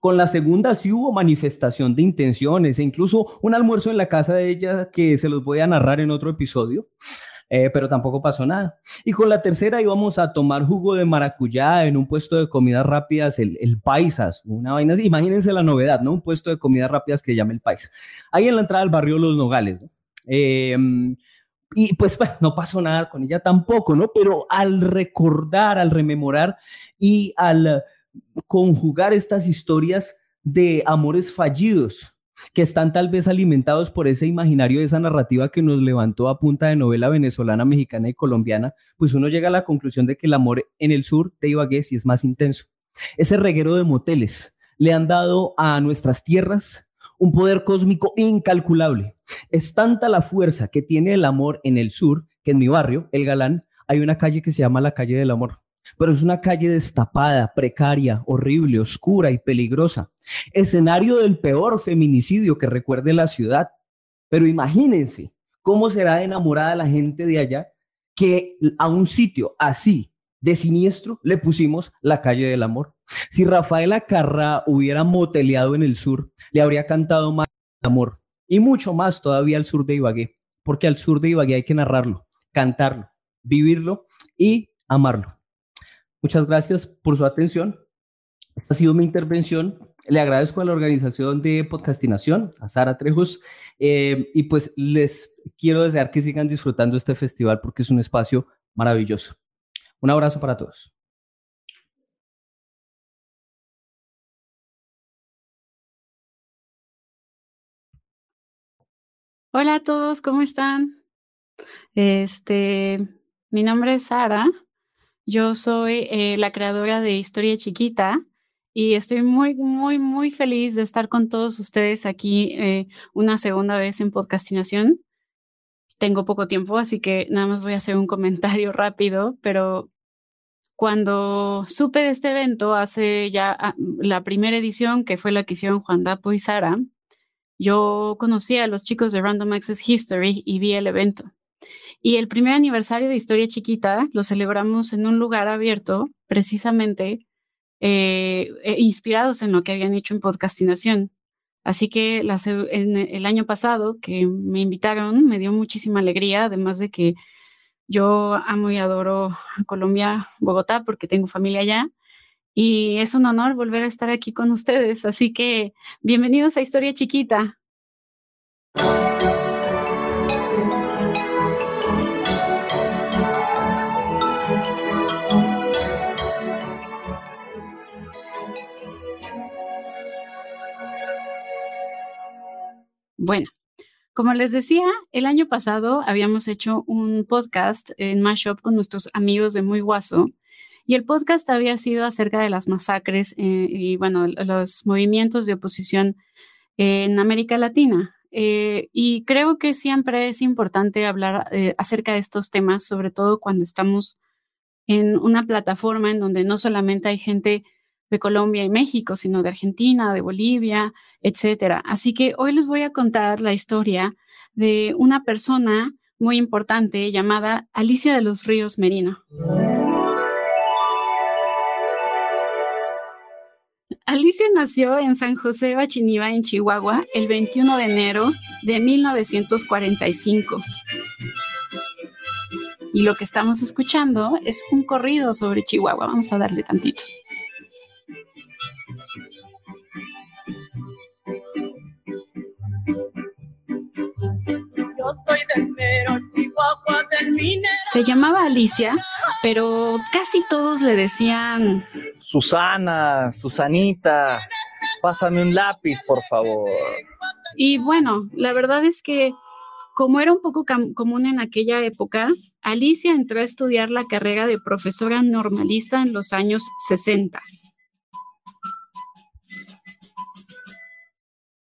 Con la segunda sí hubo manifestación de intenciones e incluso un almuerzo en la casa de ella que se los voy a narrar en otro episodio, eh, pero tampoco pasó nada. Y con la tercera íbamos a tomar jugo de maracuyá en un puesto de comidas rápidas, el, Paisas, una vaina así. Imagínense la novedad, ¿no? Un puesto de comidas rápidas que llama el Paisa. Ahí en la entrada del barrio Los Nogales, ¿no? Eh, y pues bueno, no pasó nada con ella tampoco, ¿no? Pero al recordar, al rememorar y al conjugar estas historias de amores fallidos que están tal vez alimentados por ese imaginario esa narrativa que nos levantó a punta de novela venezolana, mexicana y colombiana, pues uno llega a la conclusión de que el amor en el sur de Ibagué sí es más intenso. Ese reguero de moteles le han dado a nuestras tierras un poder cósmico incalculable. Es tanta la fuerza que tiene el amor en el sur que en mi barrio, El Galán, hay una calle que se llama la calle del amor pero es una calle destapada, precaria, horrible, oscura y peligrosa. Escenario del peor feminicidio que recuerde la ciudad. Pero imagínense cómo será enamorada la gente de allá que a un sitio así de siniestro le pusimos la calle del amor. Si Rafaela Carrá hubiera moteleado en el sur, le habría cantado más amor y mucho más todavía al sur de Ibagué, porque al sur de Ibagué hay que narrarlo, cantarlo, vivirlo y amarlo. Muchas gracias por su atención. Esta ha sido mi intervención. Le agradezco a la organización de Podcastinación, a Sara Trejos, eh, y pues les quiero desear que sigan disfrutando este festival porque es un espacio maravilloso. Un abrazo para todos. Hola a todos, ¿cómo están? Este, mi nombre es Sara. Yo soy eh, la creadora de Historia Chiquita y estoy muy, muy, muy feliz de estar con todos ustedes aquí eh, una segunda vez en podcastinación. Tengo poco tiempo, así que nada más voy a hacer un comentario rápido, pero cuando supe de este evento hace ya ah, la primera edición, que fue la que hicieron Juan Dapo y Sara, yo conocí a los chicos de Random Access History y vi el evento. Y el primer aniversario de Historia Chiquita lo celebramos en un lugar abierto, precisamente eh, eh, inspirados en lo que habían hecho en podcastinación. Así que en el año pasado que me invitaron me dio muchísima alegría, además de que yo amo y adoro Colombia, Bogotá, porque tengo familia allá. Y es un honor volver a estar aquí con ustedes. Así que bienvenidos a Historia Chiquita. Bueno, como les decía, el año pasado habíamos hecho un podcast en Mashup con nuestros amigos de Muy Guaso y el podcast había sido acerca de las masacres eh, y, bueno, los movimientos de oposición en América Latina. Eh, y creo que siempre es importante hablar eh, acerca de estos temas, sobre todo cuando estamos en una plataforma en donde no solamente hay gente de Colombia y México, sino de Argentina, de Bolivia, etcétera. Así que hoy les voy a contar la historia de una persona muy importante llamada Alicia de los Ríos Merino. Alicia nació en San José Bachiniva, en Chihuahua, el 21 de enero de 1945. Y lo que estamos escuchando es un corrido sobre Chihuahua. Vamos a darle tantito. Se llamaba Alicia, pero casi todos le decían Susana, Susanita, pásame un lápiz, por favor. Y bueno, la verdad es que como era un poco común en aquella época, Alicia entró a estudiar la carrera de profesora normalista en los años 60.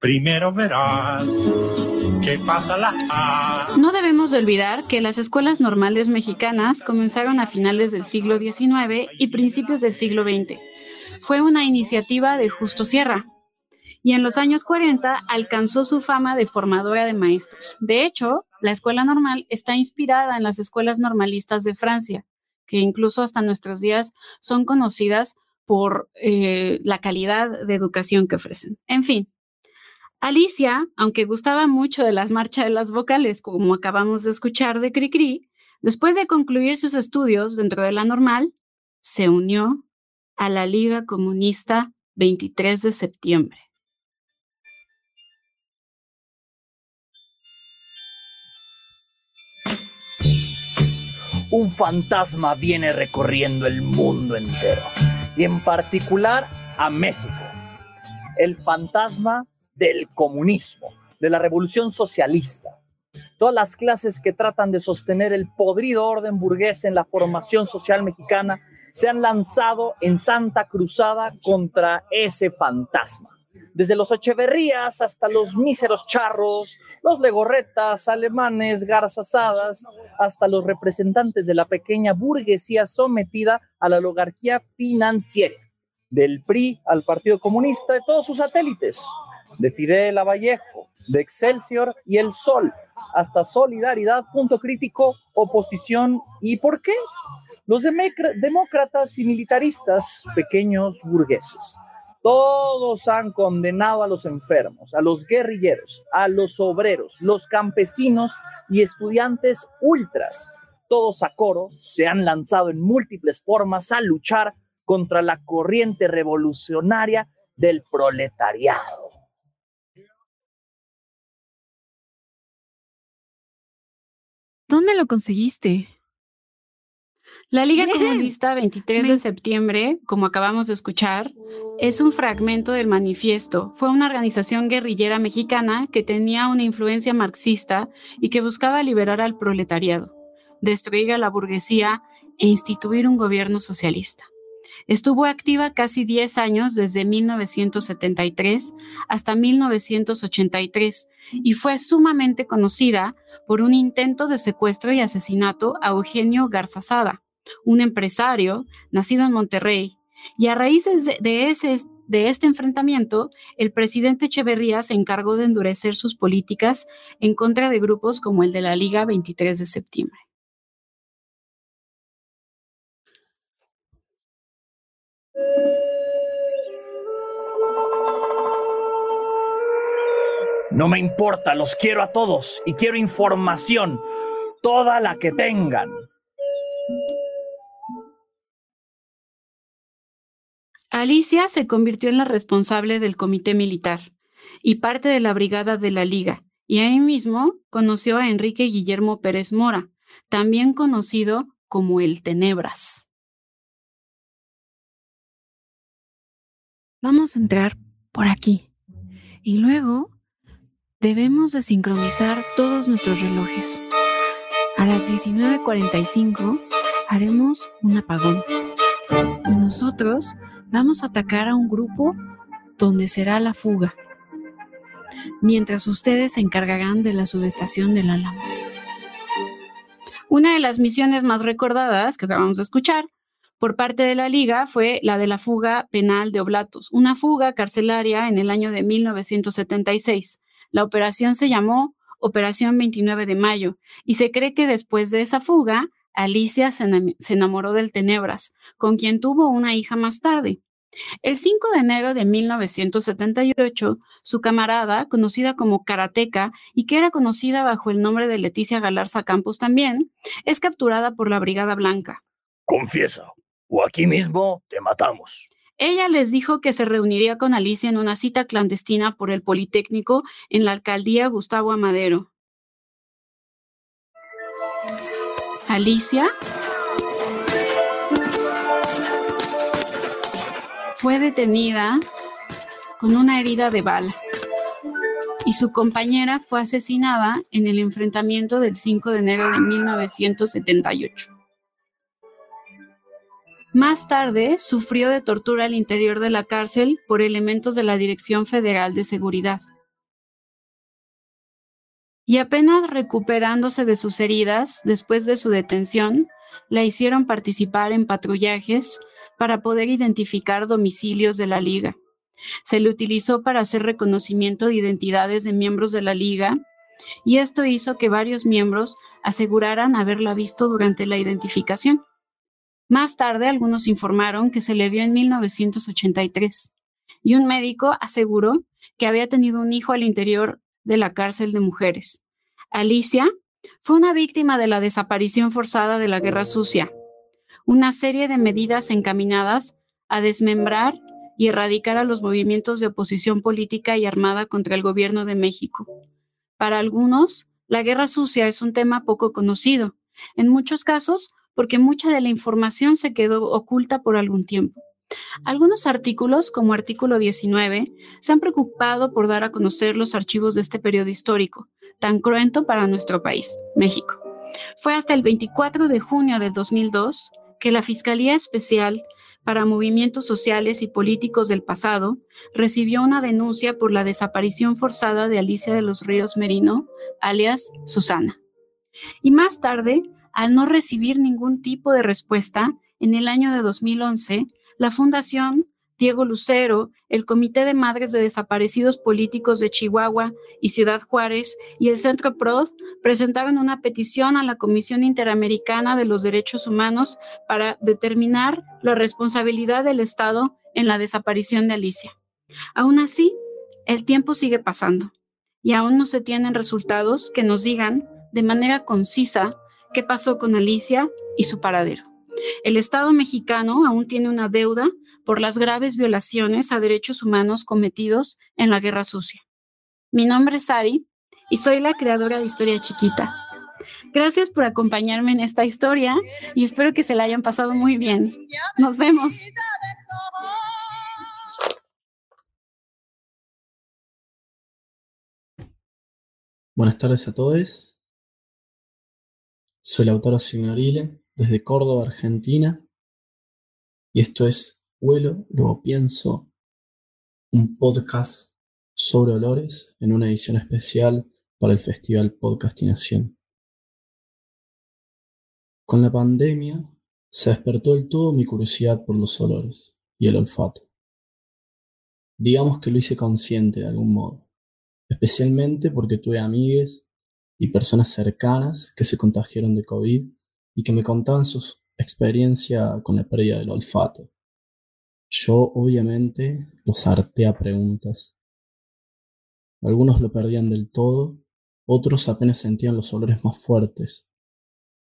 Primero verás qué pasa la. No debemos de olvidar que las escuelas normales mexicanas comenzaron a finales del siglo XIX y principios del siglo XX. Fue una iniciativa de Justo Sierra, y en los años 40 alcanzó su fama de formadora de maestros. De hecho, la escuela normal está inspirada en las escuelas normalistas de Francia, que incluso hasta nuestros días son conocidas por eh, la calidad de educación que ofrecen. En fin, Alicia, aunque gustaba mucho de las marchas de las vocales, como acabamos de escuchar de Cricri, después de concluir sus estudios dentro de la normal, se unió a la Liga Comunista 23 de septiembre. Un fantasma viene recorriendo el mundo entero, y en particular a México. El fantasma del comunismo, de la revolución socialista. Todas las clases que tratan de sostener el podrido orden burgués en la formación social mexicana se han lanzado en santa cruzada contra ese fantasma. Desde los Echeverrías hasta los míseros charros, los legorretas, alemanes, garzasadas, hasta los representantes de la pequeña burguesía sometida a la oligarquía financiera, del PRI al Partido Comunista, de todos sus satélites, de Fidel a Vallejo, de Excelsior y El Sol, hasta Solidaridad, punto crítico, oposición y ¿por qué? Los demócratas y militaristas, pequeños burgueses. Todos han condenado a los enfermos, a los guerrilleros, a los obreros, los campesinos y estudiantes ultras. Todos a coro se han lanzado en múltiples formas a luchar contra la corriente revolucionaria del proletariado. ¿Dónde lo conseguiste? La Liga Comunista 23 de septiembre, como acabamos de escuchar, es un fragmento del manifiesto. Fue una organización guerrillera mexicana que tenía una influencia marxista y que buscaba liberar al proletariado, destruir a la burguesía e instituir un gobierno socialista. Estuvo activa casi 10 años desde 1973 hasta 1983 y fue sumamente conocida por un intento de secuestro y asesinato a Eugenio Garzazada, un empresario nacido en Monterrey. Y a raíces de, ese, de este enfrentamiento, el presidente Echeverría se encargó de endurecer sus políticas en contra de grupos como el de la Liga 23 de septiembre. No me importa, los quiero a todos y quiero información, toda la que tengan. Alicia se convirtió en la responsable del comité militar y parte de la brigada de la Liga, y ahí mismo conoció a Enrique Guillermo Pérez Mora, también conocido como el Tenebras. Vamos a entrar por aquí y luego debemos de sincronizar todos nuestros relojes. A las 19:45 haremos un apagón y nosotros vamos a atacar a un grupo donde será la fuga, mientras ustedes se encargarán de la subestación del Álamo. Una de las misiones más recordadas que acabamos de escuchar por parte de la Liga fue la de la fuga penal de Oblatos, una fuga carcelaria en el año de 1976. La operación se llamó Operación 29 de Mayo y se cree que después de esa fuga, Alicia se, enamoró del Tenebras, con quien tuvo una hija más tarde. El 5 de enero de 1978, su camarada, conocida como Karateca y que era conocida bajo el nombre de Leticia Galarza Campos también, es capturada por la Brigada Blanca. Confiesa, o aquí mismo te matamos. Ella les dijo que se reuniría con Alicia en una cita clandestina por el Politécnico en la alcaldía Gustavo Amadero. Alicia fue detenida con una herida de bala y su compañera fue asesinada en el enfrentamiento del 5 de enero de 1978. Más tarde, sufrió de tortura al interior de la cárcel por elementos de la Dirección Federal de Seguridad. Y apenas recuperándose de sus heridas después de su detención, la hicieron participar en patrullajes para poder identificar domicilios de la liga. Se le utilizó para hacer reconocimiento de identidades de miembros de la liga y esto hizo que varios miembros aseguraran haberla visto durante la identificación. Más tarde, algunos informaron que se le vio en 1983 y un médico aseguró que había tenido un hijo al interior de la cárcel de mujeres. Alicia fue una víctima de la desaparición forzada de la Guerra Sucia, una serie de medidas encaminadas a desmembrar y erradicar a los movimientos de oposición política y armada contra el gobierno de México. Para algunos, la Guerra Sucia es un tema poco conocido. En muchos casos, porque mucha de la información se quedó oculta por algún tiempo. Algunos artículos, como artículo 19, se han preocupado por dar a conocer los archivos de este periodo histórico, tan cruento para nuestro país, México. Fue hasta el 24 de junio de 2002 que la Fiscalía Especial para Movimientos Sociales y Políticos del Pasado recibió una denuncia por la desaparición forzada de Alicia de los Ríos Merino, alias Susana. Y más tarde, al no recibir ningún tipo de respuesta, en el año de 2011, la Fundación Diego Lucero, el Comité de Madres de Desaparecidos Políticos de Chihuahua y Ciudad Juárez y el Centro PROD presentaron una petición a la Comisión Interamericana de los Derechos Humanos para determinar la responsabilidad del Estado en la desaparición de Alicia. Aún así, el tiempo sigue pasando y aún no se tienen resultados que nos digan de manera concisa qué pasó con Alicia y su paradero. El Estado mexicano aún tiene una deuda por las graves violaciones a derechos humanos cometidos en la Guerra Sucia. Mi nombre es Ari y soy la creadora de Historia Chiquita, Gracias por acompañarme en esta historia y espero que se la hayan pasado muy bien. Nos vemos. Buenas tardes a todos. Soy Lautaro Signorile desde Córdoba, Argentina. Y esto es Vuelo, luego pienso, un podcast sobre olores en una edición especial para el Festival Podcastinación. Con la pandemia se despertó del todo mi curiosidad por los olores y el olfato. Digamos que lo hice consciente de algún modo, especialmente porque tuve amigues y personas cercanas que se contagiaron de COVID y que me contaban su experiencia con la pérdida del olfato. Yo obviamente los harté a preguntas. Algunos lo perdían del todo, otros apenas sentían los olores más fuertes.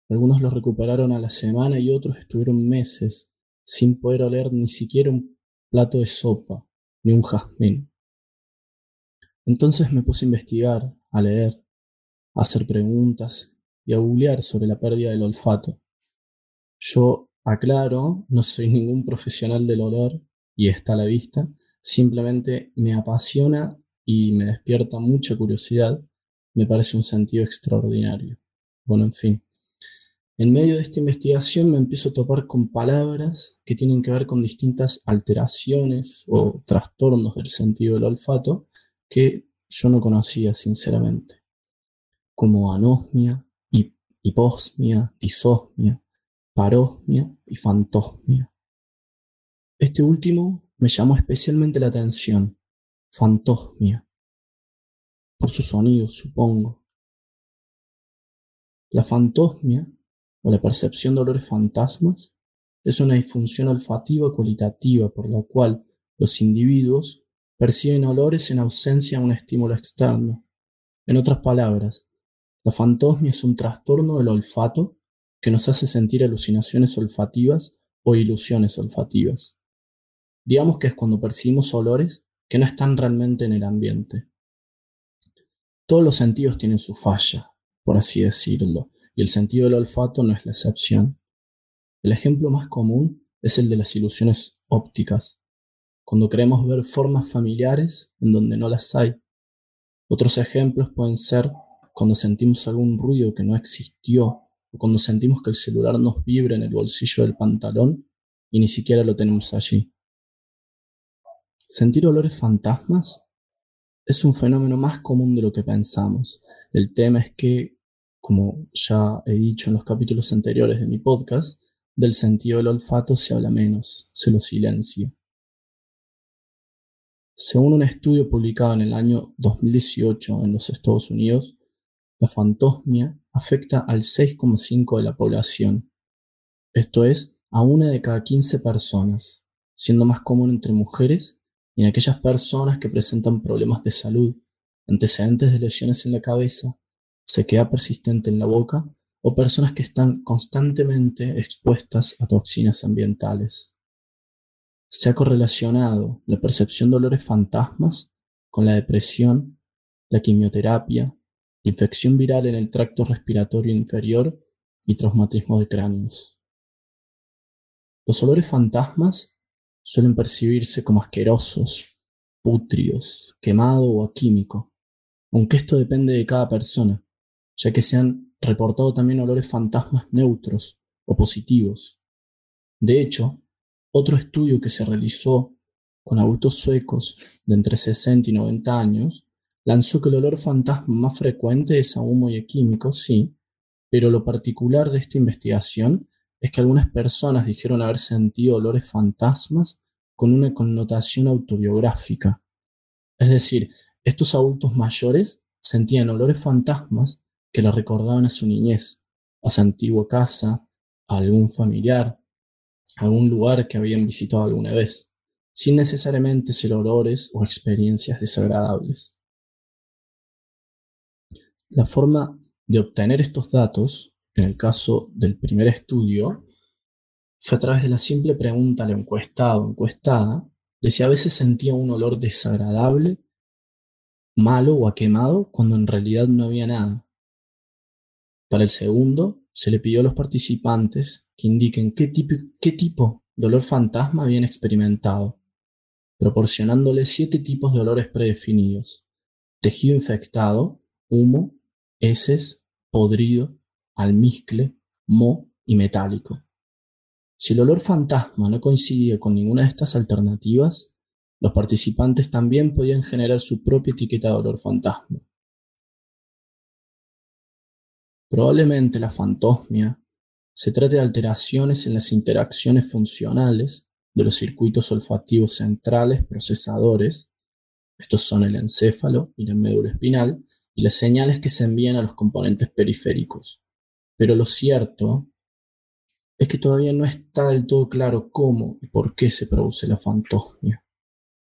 Algunos los recuperaron a la semana y otros estuvieron meses sin poder oler ni siquiera un plato de sopa ni un jazmín. Entonces me puse a investigar, a leer, hacer preguntas y a googlear sobre la pérdida del olfato. Yo aclaro, no soy ningún profesional del olor y está a la vista, simplemente me apasiona y me despierta mucha curiosidad, me parece un sentido extraordinario. Bueno, en fin. En medio de esta investigación me empiezo a topar con palabras que tienen que ver con distintas alteraciones o trastornos del sentido del olfato que yo no conocía sinceramente, como anosmia, hiposmia, disosmia, parosmia y fantosmia. Este último me llamó especialmente la atención, fantosmia, por su sonido, supongo. La fantosmia, o la percepción de olores fantasmas, es una disfunción olfativa cualitativa por la cual los individuos perciben olores en ausencia de un estímulo externo. En otras palabras, la fantosmia es un trastorno del olfato que nos hace sentir alucinaciones olfativas o ilusiones olfativas. Digamos que es cuando percibimos olores que no están realmente en el ambiente. Todos los sentidos tienen su falla, por así decirlo, y el sentido del olfato no es la excepción. El ejemplo más común es el de las ilusiones ópticas, cuando creemos ver formas familiares en donde no las hay. Otros ejemplos pueden ser cuando sentimos algún ruido que no existió o cuando sentimos que el celular nos vibra en el bolsillo del pantalón y ni siquiera lo tenemos allí. Sentir olores fantasmas es un fenómeno más común de lo que pensamos. El tema es que, como ya he dicho en los capítulos anteriores de mi podcast, del sentido del olfato se habla menos, se lo silencia. Según un estudio publicado en el año 2018 en los Estados Unidos, la fantosmia afecta al 6,5 de la población, esto es, a una de cada 15 personas, siendo más común entre mujeres y en aquellas personas que presentan problemas de salud, antecedentes de lesiones en la cabeza, sequedad persistente en la boca o personas que están constantemente expuestas a toxinas ambientales. Se ha correlacionado la percepción de olores fantasmas con la depresión, la quimioterapia, infección viral en el tracto respiratorio inferior y traumatismo de cráneos. Los olores fantasmas suelen percibirse como asquerosos, putrios, quemado o químico, aunque esto depende de cada persona, ya que se han reportado también olores fantasmas neutros o positivos. De hecho, otro estudio que se realizó con adultos suecos de entre 60 y 90 años lanzó que el olor fantasma más frecuente es a humo y a químicos, sí, pero lo particular de esta investigación es que algunas personas dijeron haber sentido olores fantasmas con una connotación autobiográfica. Es decir, estos adultos mayores sentían olores fantasmas que le recordaban a su niñez, a su antigua casa, a algún familiar, a algún lugar que habían visitado alguna vez, sin necesariamente ser olores o experiencias desagradables. La forma de obtener estos datos, en el caso del primer estudio, fue a través de la simple pregunta al encuestado o encuestada de si a veces sentía un olor desagradable, malo o a quemado cuando en realidad no había nada. Para el segundo, se le pidió a los participantes que indiquen qué tipo, qué tipo de olor fantasma habían experimentado, proporcionándoles siete tipos de olores predefinidos. Tejido infectado, humo, heces, podrido, almizcle, moho y metálico. Si el olor fantasma no coincidía con ninguna de estas alternativas, los participantes también podían generar su propia etiqueta de olor fantasma. Probablemente la fantosmia se trate de alteraciones en las interacciones funcionales de los circuitos olfativos centrales procesadores, estos son el encéfalo y la médula espinal, y las señales que se envían a los componentes periféricos. Pero lo cierto es que todavía no está del todo claro cómo y por qué se produce la fantosmia.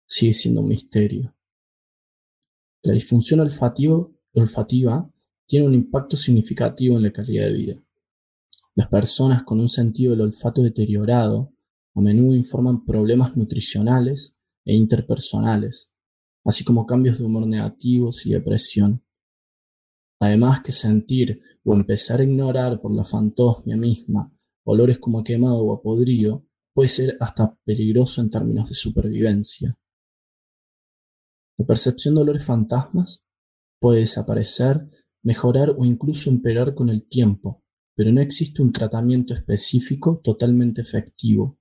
Sigue siendo un misterio. La disfunción olfativa tiene un impacto significativo en la calidad de vida. Las personas con un sentido del olfato deteriorado a menudo informan problemas nutricionales e interpersonales, así como cambios de humor negativos y depresión. Además que sentir o empezar a ignorar por la fantosmia misma olores como quemado o a podrido puede ser hasta peligroso en términos de supervivencia. La percepción de olores fantasmas puede desaparecer, mejorar o incluso empeorar con el tiempo, pero no existe un tratamiento específico totalmente efectivo.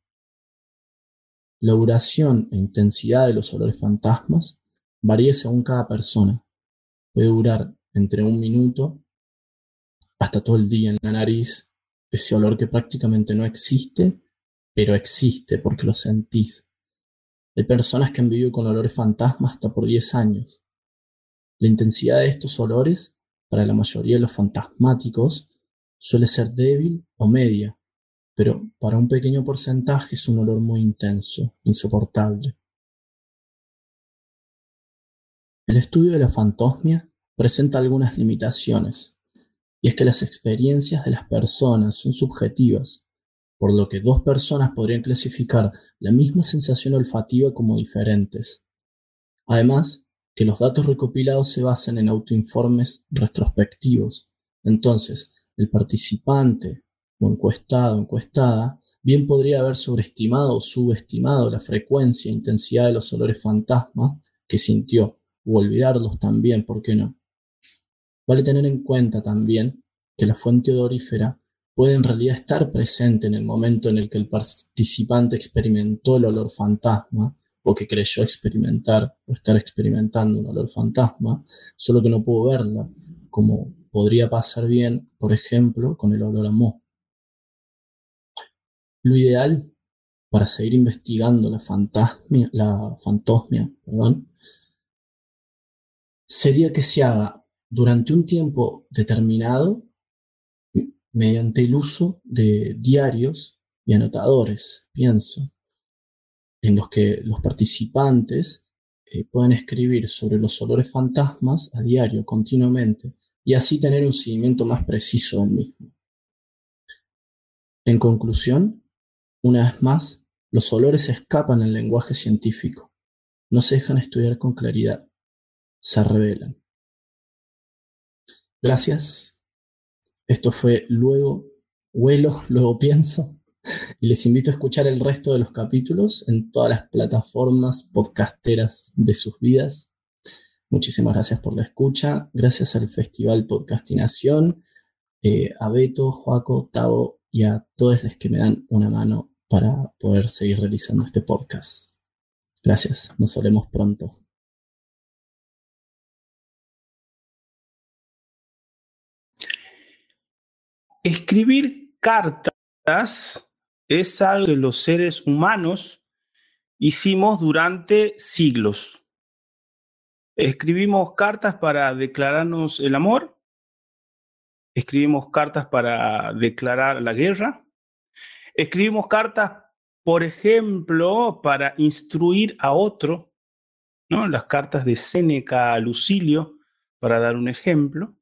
La duración e intensidad de los olores fantasmas varía según cada persona. Puede durar entre un minuto hasta todo el día en la nariz, ese olor que prácticamente no existe, pero existe porque lo sentís. Hay personas que han vivido con olores fantasmas hasta por 10 años. La intensidad de estos olores, para la mayoría de los fantasmáticos, suele ser débil o media, pero para un pequeño porcentaje es un olor muy intenso, insoportable. El estudio de la fantosmia presenta algunas limitaciones, y es que las experiencias de las personas son subjetivas, por lo que dos personas podrían clasificar la misma sensación olfativa como diferentes. Además, que los datos recopilados se basan en autoinformes retrospectivos. Entonces, el participante o encuestado o encuestada bien podría haber sobreestimado o subestimado la frecuencia e intensidad de los olores fantasma que sintió, o olvidarlos también, ¿por qué no? Vale tener en cuenta también que la fuente odorífera puede en realidad estar presente en el momento en el que el participante experimentó el olor fantasma o que creyó experimentar o estar experimentando un olor fantasma, solo que no pudo verla, como podría pasar bien, por ejemplo, con el olor a moho. Lo ideal para seguir investigando la, fantasmia, la fantosmia sería que se haga durante un tiempo determinado mediante el uso de diarios y anotadores, pienso, en los que los participantes eh, pueden escribir sobre los olores fantasmas a diario, continuamente, y así tener un seguimiento más preciso del mismo. En conclusión, una vez más, los olores escapan al lenguaje científico, no se dejan estudiar con claridad, se revelan. Gracias. Esto fue Luego Huelo, Luego Pienso. Y les invito a escuchar el resto de los capítulos en todas las plataformas podcasteras de sus vidas. Muchísimas gracias por la escucha. Gracias al Festival Podcastinación, eh, a Beto, Joaco, Tavo y a todos los que me dan una mano para poder seguir realizando este podcast. Gracias. Nos veremos pronto. Escribir cartas es algo que los seres humanos hicimos durante siglos. Escribimos cartas para declararnos el amor, escribimos cartas para declarar la guerra, escribimos cartas, por ejemplo, para instruir a otro, ¿no? las cartas de Séneca a Lucilio, para dar un ejemplo.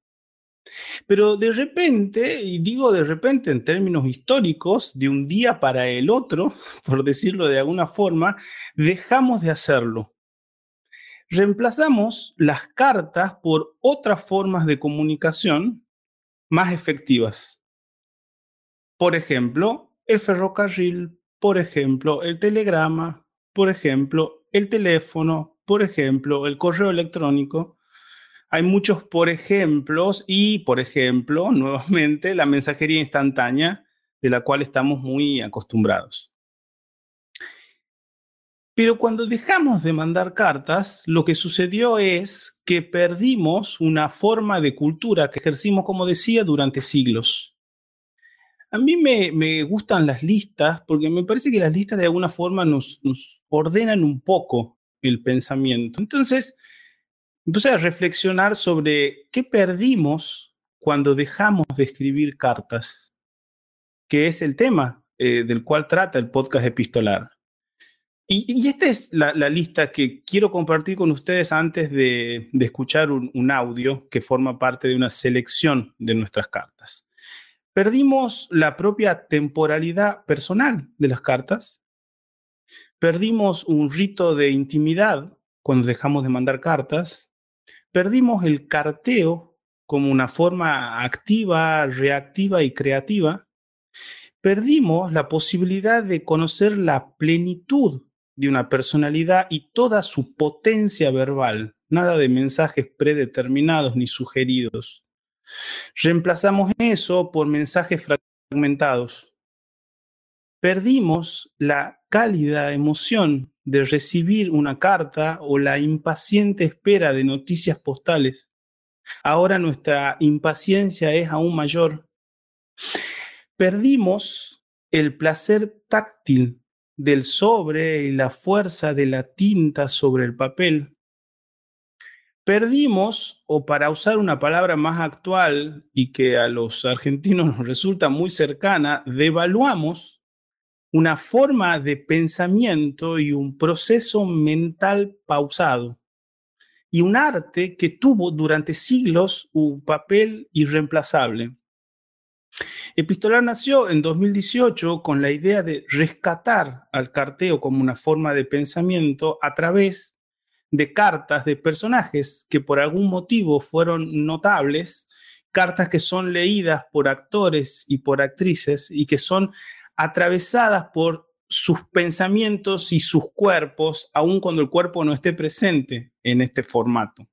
Pero de repente, y digo de repente en términos históricos, de un día para el otro, por decirlo de alguna forma, dejamos de hacerlo. Reemplazamos las cartas por otras formas de comunicación más efectivas. Por ejemplo, el ferrocarril, por ejemplo, el telegrama, por ejemplo, el teléfono, por ejemplo, el correo electrónico. Hay muchos por ejemplos y, por ejemplo, nuevamente, la mensajería instantánea de la cual estamos muy acostumbrados. Pero cuando dejamos de mandar cartas, lo que sucedió es que perdimos una forma de cultura que ejercimos, como decía, durante siglos. A mí me, gustan las listas porque me parece que las listas de alguna forma nos, nos ordenan un poco el pensamiento. Entonces, empecé a reflexionar sobre qué perdimos cuando dejamos de escribir cartas, que es el tema eh, del cual trata el podcast epistolar. Y, esta es la, lista que quiero compartir con ustedes antes de, escuchar un, audio que forma parte de una selección de nuestras cartas. Perdimos la propia temporalidad personal de las cartas. Perdimos un rito de intimidad cuando dejamos de mandar cartas. Perdimos el carteo como una forma activa, reactiva y creativa. Perdimos la posibilidad de conocer la plenitud de una personalidad y toda su potencia verbal, nada de mensajes predeterminados ni sugeridos. Reemplazamos eso por mensajes fragmentados. Perdimos la cálida emoción de recibir una carta o la impaciente espera de noticias postales. Ahora nuestra impaciencia es aún mayor. Perdimos el placer táctil del sobre y la fuerza de la tinta sobre el papel. Perdimos, o para usar una palabra más actual y que a los argentinos nos resulta muy cercana, devaluamos una forma de pensamiento y un proceso mental pausado y un arte que tuvo durante siglos un papel irreemplazable. Epistolar nació en 2018 con la idea de rescatar al carteo como una forma de pensamiento a través de cartas de personajes que por algún motivo fueron notables, cartas que son leídas por actores y por actrices y que son atravesadas por sus pensamientos y sus cuerpos, aun cuando el cuerpo no esté presente en este formato.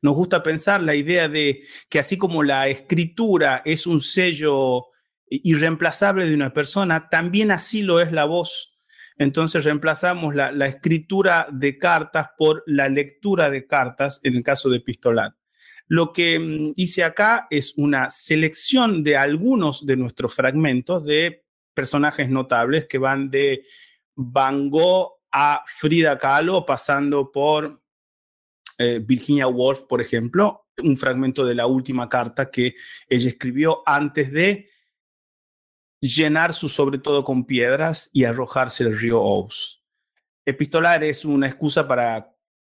Nos gusta pensar la idea de que así como la escritura es un sello irreemplazable de una persona, también así lo es la voz. Entonces reemplazamos la, escritura de cartas por la lectura de cartas en el caso de epistolar. Lo que mm, hice acá es una selección de algunos de nuestros fragmentos de personajes notables que van de Van Gogh a Frida Kahlo, pasando por eh, Virginia Woolf, por ejemplo, un fragmento de la última carta que ella escribió antes de llenar su sobre todo con piedras y arrojarse el río Ouse. Epistolar es una excusa para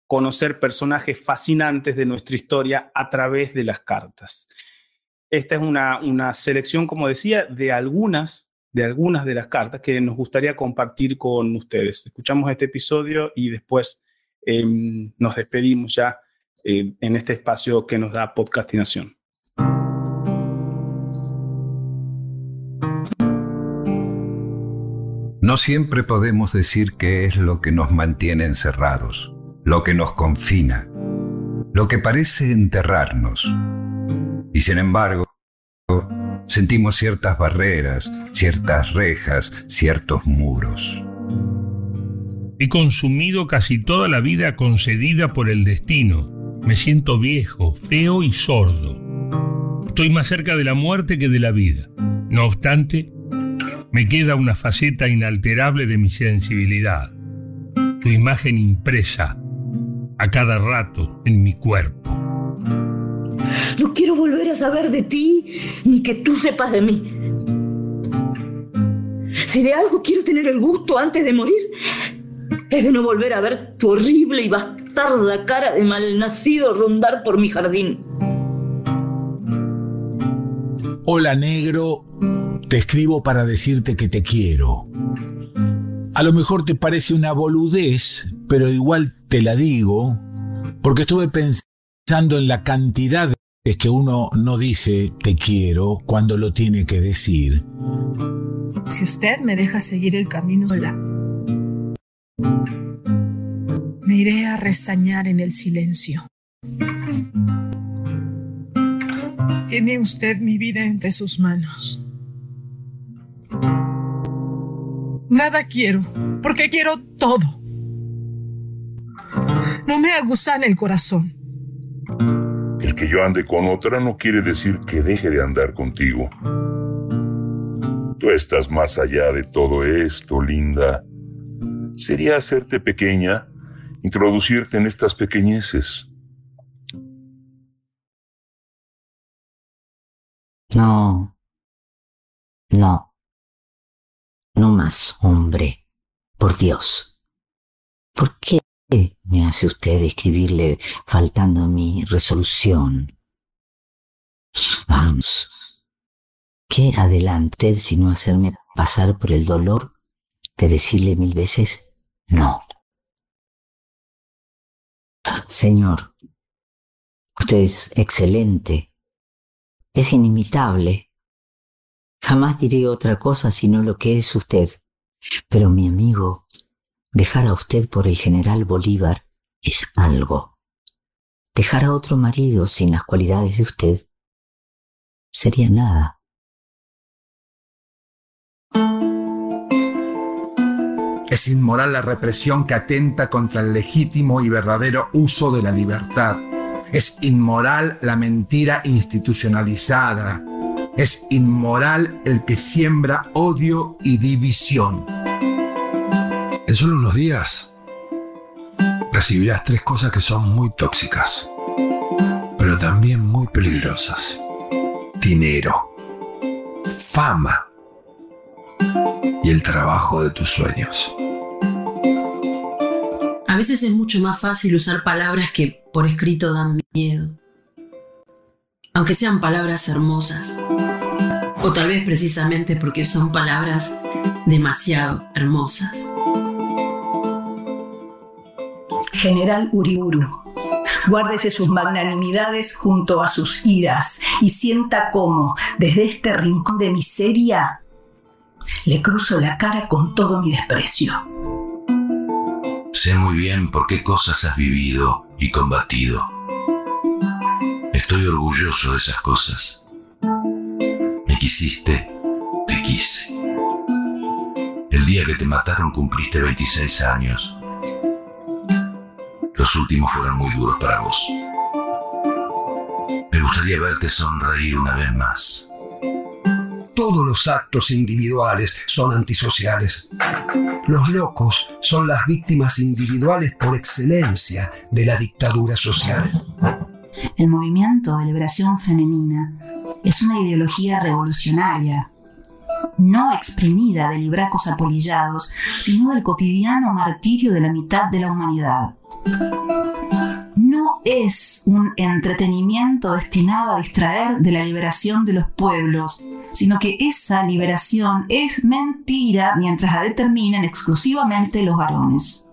conocer personajes fascinantes de nuestra historia a través de las cartas. Esta es una, una selección, como decía, de algunas, de algunas de las cartas que nos gustaría compartir con ustedes. Escuchamos este episodio y después eh, nos despedimos ya eh, en este espacio que nos da podcastinación. No siempre podemos decir qué es lo que nos mantiene encerrados, lo que nos confina, lo que parece enterrarnos. Y sin embargo, sentimos ciertas barreras, ciertas rejas, ciertos muros. He consumido casi toda la vida concedida por el destino. Me siento viejo, feo y sordo. Estoy más cerca de la muerte que de la vida. No obstante, me queda una faceta inalterable de mi sensibilidad. Tu imagen impresa a cada rato en mi cuerpo. No quiero volver a saber de ti, ni que tú sepas de mí. Si de algo quiero tener el gusto antes de morir, es de no volver a ver tu horrible y bastarda cara de malnacido rondar por mi jardín. Hola negro, te escribo para decirte que te quiero. A lo mejor te parece una boludez, pero igual te la digo, porque estuve pensando en la cantidad es que uno no dice te quiero cuando lo tiene que decir. Si usted me deja seguir el camino sola, me iré a restañar en el silencio. Tiene usted mi vida entre sus manos. Nada quiero, porque quiero todo. No me agusan el corazón. Que yo ande con otra no quiere decir que deje de andar contigo. Tú estás más allá de todo esto, linda. Sería hacerte pequeña, introducirte en estas pequeñeces. No. No. No más, hombre. Por Dios. ¿Por qué me hace usted escribirle faltando mi resolución? Vamos. ¿Qué adelante sino hacerme pasar por el dolor de decirle mil veces no? Señor, usted es excelente, es inimitable. Jamás diré otra cosa sino lo que es usted. Pero mi amigo, dejar a usted por el general Bolívar es algo. Dejar a otro marido sin las cualidades de usted sería nada. Es inmoral la represión que atenta contra el legítimo y verdadero uso de la libertad. Es inmoral la mentira institucionalizada. Es inmoral el que siembra odio y división. En solo unos días recibirás tres cosas que son muy tóxicas, pero también muy peligrosas. Dinero, fama y el trabajo de tus sueños. A veces es mucho más fácil usar palabras que por escrito dan miedo. Aunque sean palabras hermosas. O tal vez precisamente porque son palabras demasiado hermosas. General Uriburu, guárdese sus magnanimidades junto a sus iras y sienta cómo, desde este rincón de miseria, le cruzo la cara con todo mi desprecio. Sé muy bien por qué cosas has vivido y combatido. Estoy orgulloso de esas cosas. Me quisiste, te quise. El día que te mataron cumpliste 26 años. Los últimos fueron muy duros para vos. Me gustaría verte sonreír una vez más. Todos los actos individuales son antisociales. Los locos son las víctimas individuales por excelencia de la dictadura social. El movimiento de liberación femenina es una ideología revolucionaria, no exprimida de libracos apolillados, sino del cotidiano martirio de la mitad de la humanidad. No es un entretenimiento destinado a distraer de la liberación de los pueblos, sino que esa liberación es mentira mientras la determinen exclusivamente los varones.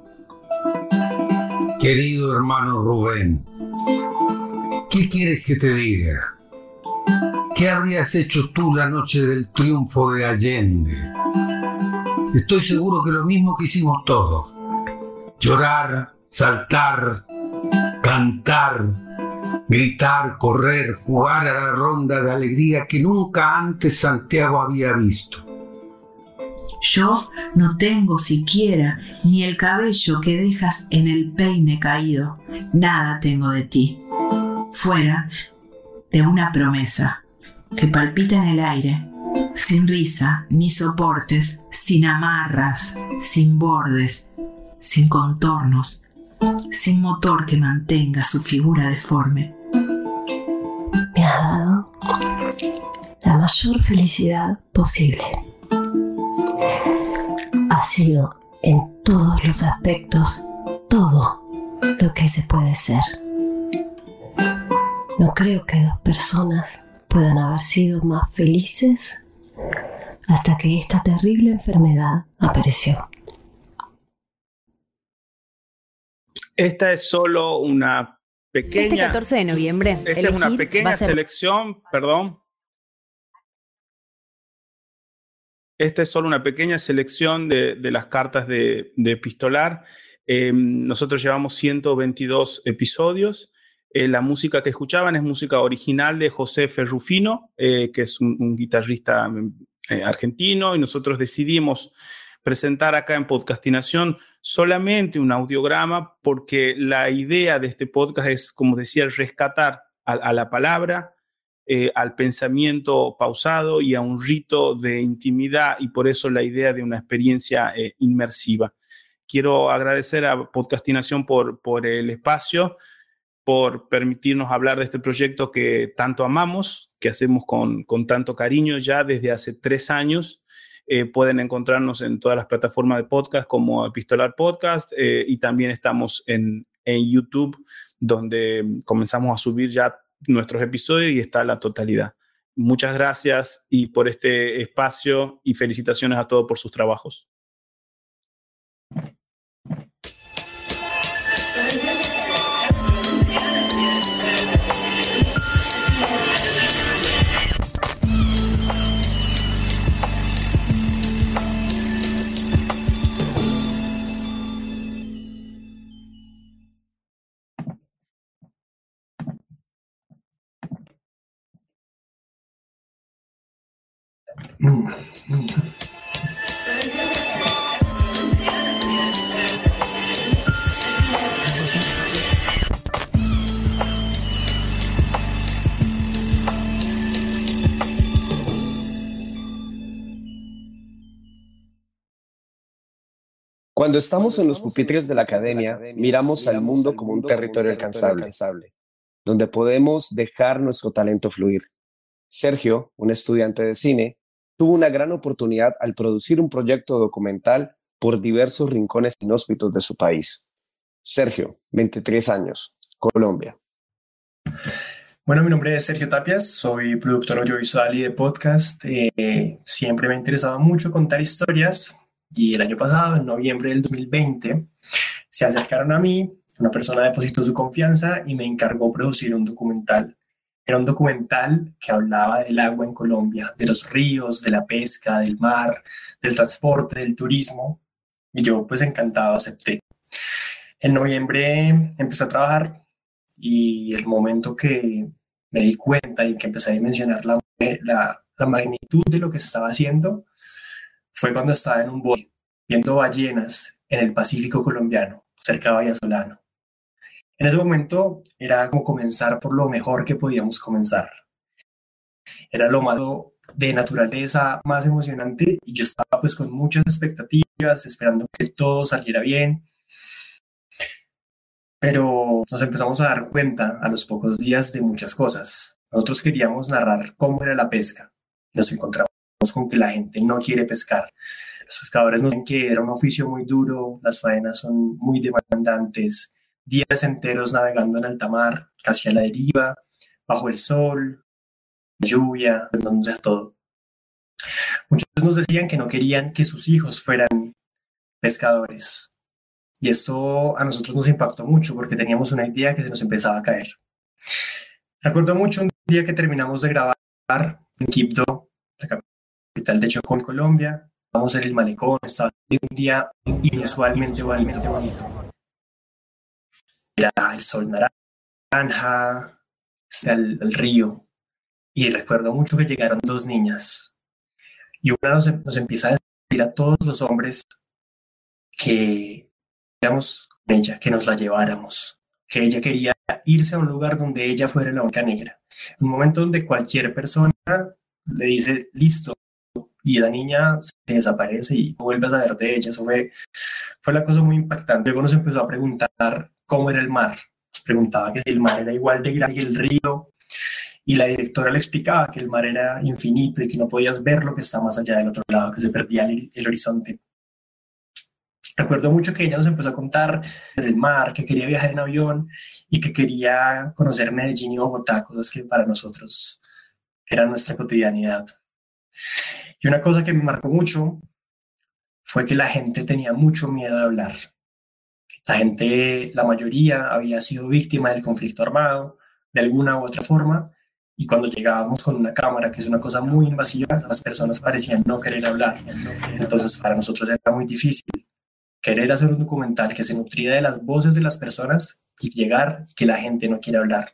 Querido hermano Rubén, ¿qué quieres que te diga? ¿Qué habrías hecho tú la noche del triunfo de Allende? Estoy seguro que lo mismo que hicimos todos. Llorar, saltar, cantar, gritar, correr, jugar a la ronda de alegría que nunca antes Santiago había visto. Yo no tengo siquiera ni el cabello que dejas en el peine caído. Nada tengo de ti. Fuera de una promesa que palpita en el aire, sin risa ni soportes, sin amarras, sin bordes, sin contornos, sin motor que mantenga su figura deforme. Me ha dado la mayor felicidad posible. Ha sido en todos los aspectos todo lo que se puede ser. No creo que dos personas puedan haber sido más felices hasta que esta terrible enfermedad apareció. Esta es solo una pequeña. Este 14 de noviembre. Esta es una pequeña ser- selección, perdón. Esta es solo una pequeña selección de, de las cartas de, de epistolar. Eh, nosotros llevamos 122 episodios. Eh, la música que escuchaban es música original de José Ferrufino, eh, que es un, un guitarrista eh, argentino, y nosotros decidimos presentar acá en Podcastinación solamente un audiograma porque la idea de este podcast es, como decía, rescatar a, la palabra, eh, al pensamiento pausado y a un rito de intimidad y por eso la idea de una experiencia eh, inmersiva. Quiero agradecer a Podcastinación por, por el espacio, por permitirnos hablar de este proyecto que tanto amamos, que hacemos con, con tanto cariño ya desde hace tres años. Eh, pueden encontrarnos en todas las plataformas de podcast como Epistolar Podcast eh, y también estamos en, en YouTube donde comenzamos a subir ya nuestros episodios y está la totalidad. Muchas gracias y por este espacio y felicitaciones a todos por sus trabajos. Cuando estamos en los pupitres de la academia, miramos al mundo como un territorio alcanzable, donde podemos dejar nuestro talento fluir. Sergio, un estudiante de cine, tuvo una gran oportunidad al producir un proyecto documental por diversos rincones inhóspitos de su país. Sergio, 23 años, Colombia. Bueno, mi nombre es Sergio Tapias, soy productor audiovisual y de podcast. Eh, siempre me ha interesado mucho contar historias y el año pasado, en noviembre del 2020, se acercaron a mí, una persona depositó su confianza y me encargó producir un documental. Era un documental que hablaba del agua en Colombia, de los ríos, de la pesca, del mar, del transporte, del turismo. Y yo pues encantado acepté. En noviembre empecé a trabajar y el momento que me di cuenta y que empecé a dimensionar la, la, la magnitud de lo que estaba haciendo fue cuando estaba en un bote viendo ballenas en el Pacífico colombiano, cerca de Vallasolano. En ese momento era como comenzar por lo mejor que podíamos comenzar. Era lo más de naturaleza más emocionante y yo estaba pues con muchas expectativas, esperando que todo saliera bien. Pero nos empezamos a dar cuenta a los pocos días de muchas cosas. Nosotros queríamos narrar cómo era la pesca. Nos encontramos con que la gente no quiere pescar. Los pescadores nos dicen que era un oficio muy duro, las faenas son muy demandantes, días enteros navegando en alta mar, casi a la deriva, bajo el sol, lluvia, entonces todo. Muchos nos decían que no querían que sus hijos fueran pescadores. Y esto a nosotros nos impactó mucho porque teníamos una idea que se nos empezaba a caer. Recuerdo mucho un día que terminamos de grabar en Quibdó, la capital de Chocó, Colombia. Vamos en el malecón, estaba un día inusualmente bonito. bonito. El sol naranja, el, el, río. Y recuerdo mucho que llegaron dos niñas. Y una nos, nos empieza a decir a todos los hombres que éramos con ella, que nos la lleváramos, que ella quería irse a un lugar donde ella fuera la única negra. Un momento donde cualquier persona le dice, listo, y la niña se desaparece y no vuelve a saber de ella. Eso fue, fue la cosa muy impactante. Luego nos empezó a preguntar cómo era el mar. Nos preguntaba que si el mar era igual de grande que el río. Y la directora le explicaba que el mar era infinito y que no podías ver lo que está más allá del otro lado, que se perdía el, el horizonte. Recuerdo mucho que ella nos empezó a contar del mar, que quería viajar en avión y que quería conocer Medellín y Bogotá, cosas que para nosotros eran nuestra cotidianidad. Y una cosa que me marcó mucho fue que la gente tenía mucho miedo de hablar. La gente, la mayoría, había sido víctima del conflicto armado de alguna u otra forma y cuando llegábamos con una cámara, que es una cosa muy invasiva, las personas parecían no querer hablar. Entonces para nosotros era muy difícil querer hacer un documental que se nutría de las voces de las personas y llegar que la gente no quiere hablar.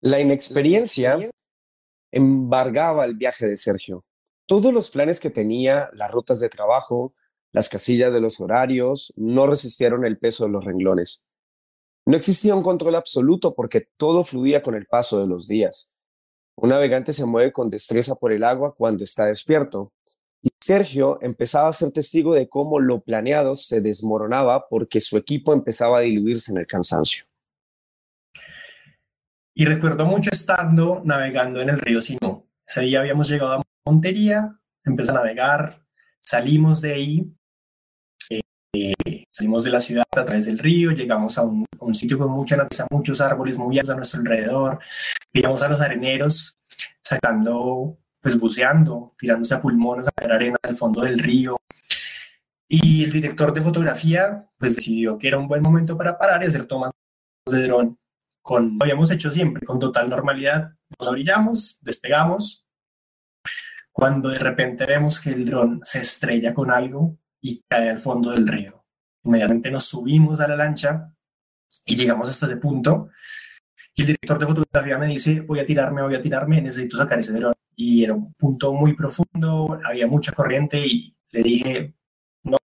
La inexperiencia embargaba el viaje de Sergio. Todos los planes que tenía, las rutas de trabajo, las casillas de los horarios, no resistieron el peso de los renglones. No existía un control absoluto porque todo fluía con el paso de los días. Un navegante se mueve con destreza por el agua cuando está despierto. Y Sergio empezaba a ser testigo de cómo lo planeado se desmoronaba porque su equipo empezaba a diluirse en el cansancio. Y recuerdo mucho estando navegando en el río Sinú. Ese día habíamos llegado a Montería, empezó a navegar, salimos de ahí, eh, salimos de la ciudad a través del río, llegamos a un, sitio con mucha naturaleza, muchos árboles muy a nuestro alrededor, veíamos a los areneros sacando, pues buceando, tirándose a pulmones a sacar arena al fondo del río. Y el director de fotografía, pues decidió que era un buen momento para parar y hacer tomas de dron con, lo habíamos hecho siempre, con total normalidad. Nos orillamos, despegamos. Cuando de repente vemos que el dron se estrella con algo y cae al fondo del río. Inmediatamente nos subimos a la lancha y llegamos hasta ese punto. Y el director de fotografía me dice, voy a tirarme, voy a tirarme, necesito sacar ese dron. Y era un punto muy profundo, había mucha corriente y le dije, no,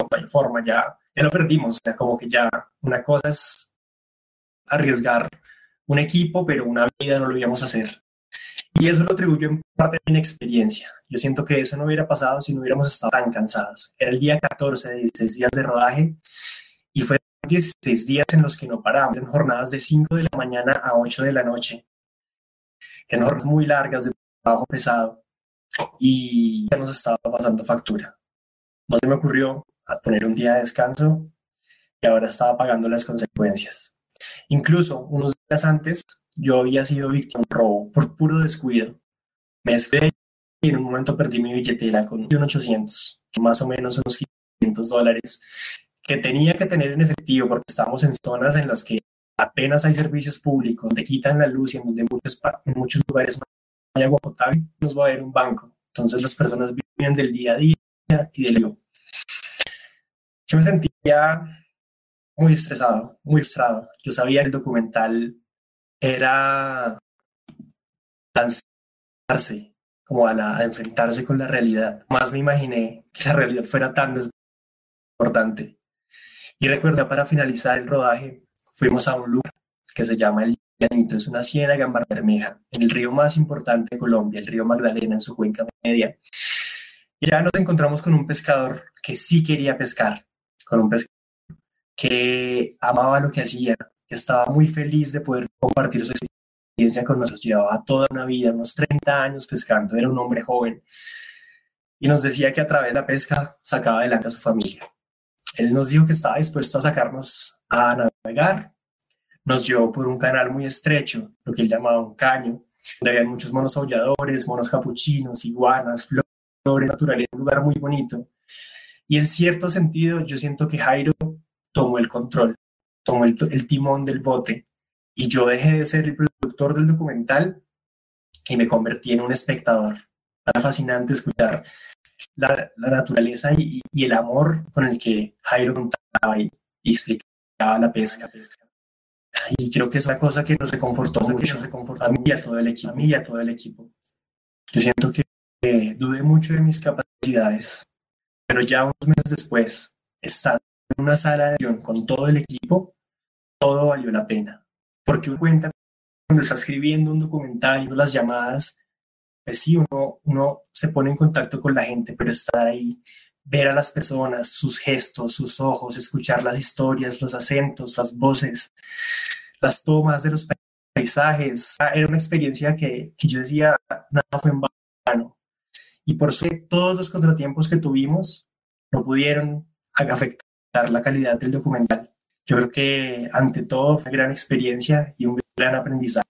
no hay forma, ya, ya lo perdimos. O sea, como que ya una cosa es arriesgar un equipo, pero una vida no lo íbamos a hacer. Y eso lo atribuyo en parte a mi experiencia. Yo siento que eso no hubiera pasado si no hubiéramos estado tan cansados. Era el día 14 de 16 días de rodaje y fue 16 días en los que no paramos, en jornadas de 5 de la mañana a 8 de la noche, en jornadas muy largas de trabajo pesado y ya nos estaba pasando factura. No se me ocurrió poner un día de descanso y ahora estaba pagando las consecuencias. Incluso unos días antes yo había sido víctima de un robo por puro descuido. Me descuidé y en un momento perdí mi billetera con un 800, más o menos unos 500 dólares, que tenía que tener en efectivo porque estamos en zonas en las que apenas hay servicios públicos, donde quitan la luz y en donde muchos, muchos lugares no hay agua potable, nos va a haber un banco. Entonces las personas viven del día a día y del yo. Yo me sentía muy estresado, muy frustrado. Yo sabía el documental era lanzarse como a, la, enfrentarse con la realidad. Más me imaginé que la realidad fuera tan importante. Y recuerdo para finalizar el rodaje fuimos a un lugar que se llama El Llanito, es una ciénaga en Bermeja, en el río más importante de Colombia, el río Magdalena en su cuenca media. Y ya nos encontramos con un pescador que sí quería pescar, con un pescador que amaba lo que hacía, estaba muy feliz de poder compartir su experiencia con nosotros. Llevaba toda una vida, unos 30 años pescando, era un hombre joven y nos decía que a través de la pesca sacaba adelante a su familia. Él nos dijo que estaba dispuesto a sacarnos a navegar. Nos llevó por un canal muy estrecho, lo que él llamaba un caño, había muchos monos aulladores, monos capuchinos, iguanas, flores, naturaleza, un lugar muy bonito. Y en cierto sentido, yo siento que Jairo tomó el control, tomó el, timón del bote y yo dejé de ser el productor del documental y me convertí en un espectador. Era fascinante escuchar la, naturaleza y, el amor con el que Jairo contaba y, explicaba la pesca. Y creo que es una cosa que nos reconfortó mucho, a mí y a todo el equipo. A mí y a todo el equipo. Yo siento que eh, dudé mucho de mis capacidades, pero ya unos meses después, estando una sala de con todo el equipo, todo valió la pena. Porque uno cuenta cuando está escribiendo un documental las llamadas, pues sí, uno, uno se pone en contacto con la gente, pero está ahí, ver a las personas, sus gestos, sus ojos, escuchar las historias, los acentos, las voces, las tomas de los paisajes. Era una experiencia que, que yo decía, nada fue en vano. Y por suerte, todos los contratiempos que tuvimos no pudieron afectar la calidad del documental. Yo creo que ante todo fue una gran experiencia y un gran aprendizaje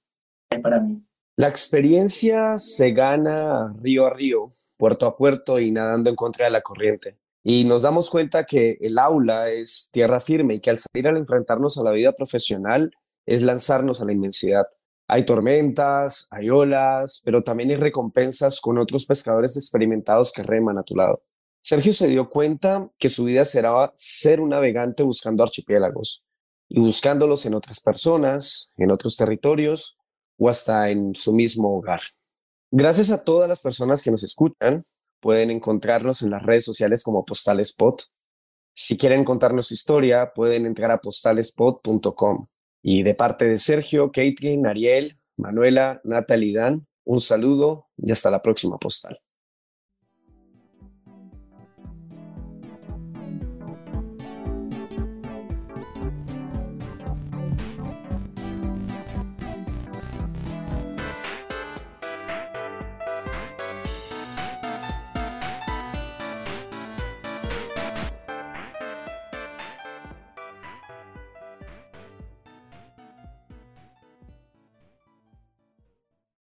para mí. La experiencia se gana río a río, puerto a puerto y nadando en contra de la corriente. Y nos damos cuenta que el aula es tierra firme y que al salir al enfrentarnos a la vida profesional es lanzarnos a la inmensidad. Hay tormentas, hay olas, pero también hay recompensas con otros pescadores experimentados que reman a tu lado. Sergio se dio cuenta que su vida será ser un navegante buscando archipiélagos y buscándolos en otras personas, en otros territorios o hasta en su mismo hogar. Gracias a todas las personas que nos escuchan, pueden encontrarnos en las redes sociales como Postalespot. Si quieren contarnos su historia, pueden entrar a postalespot.com. Y de parte de Sergio, Caitlin, Ariel, Manuela, Natalie Dan, un saludo y hasta la próxima postal.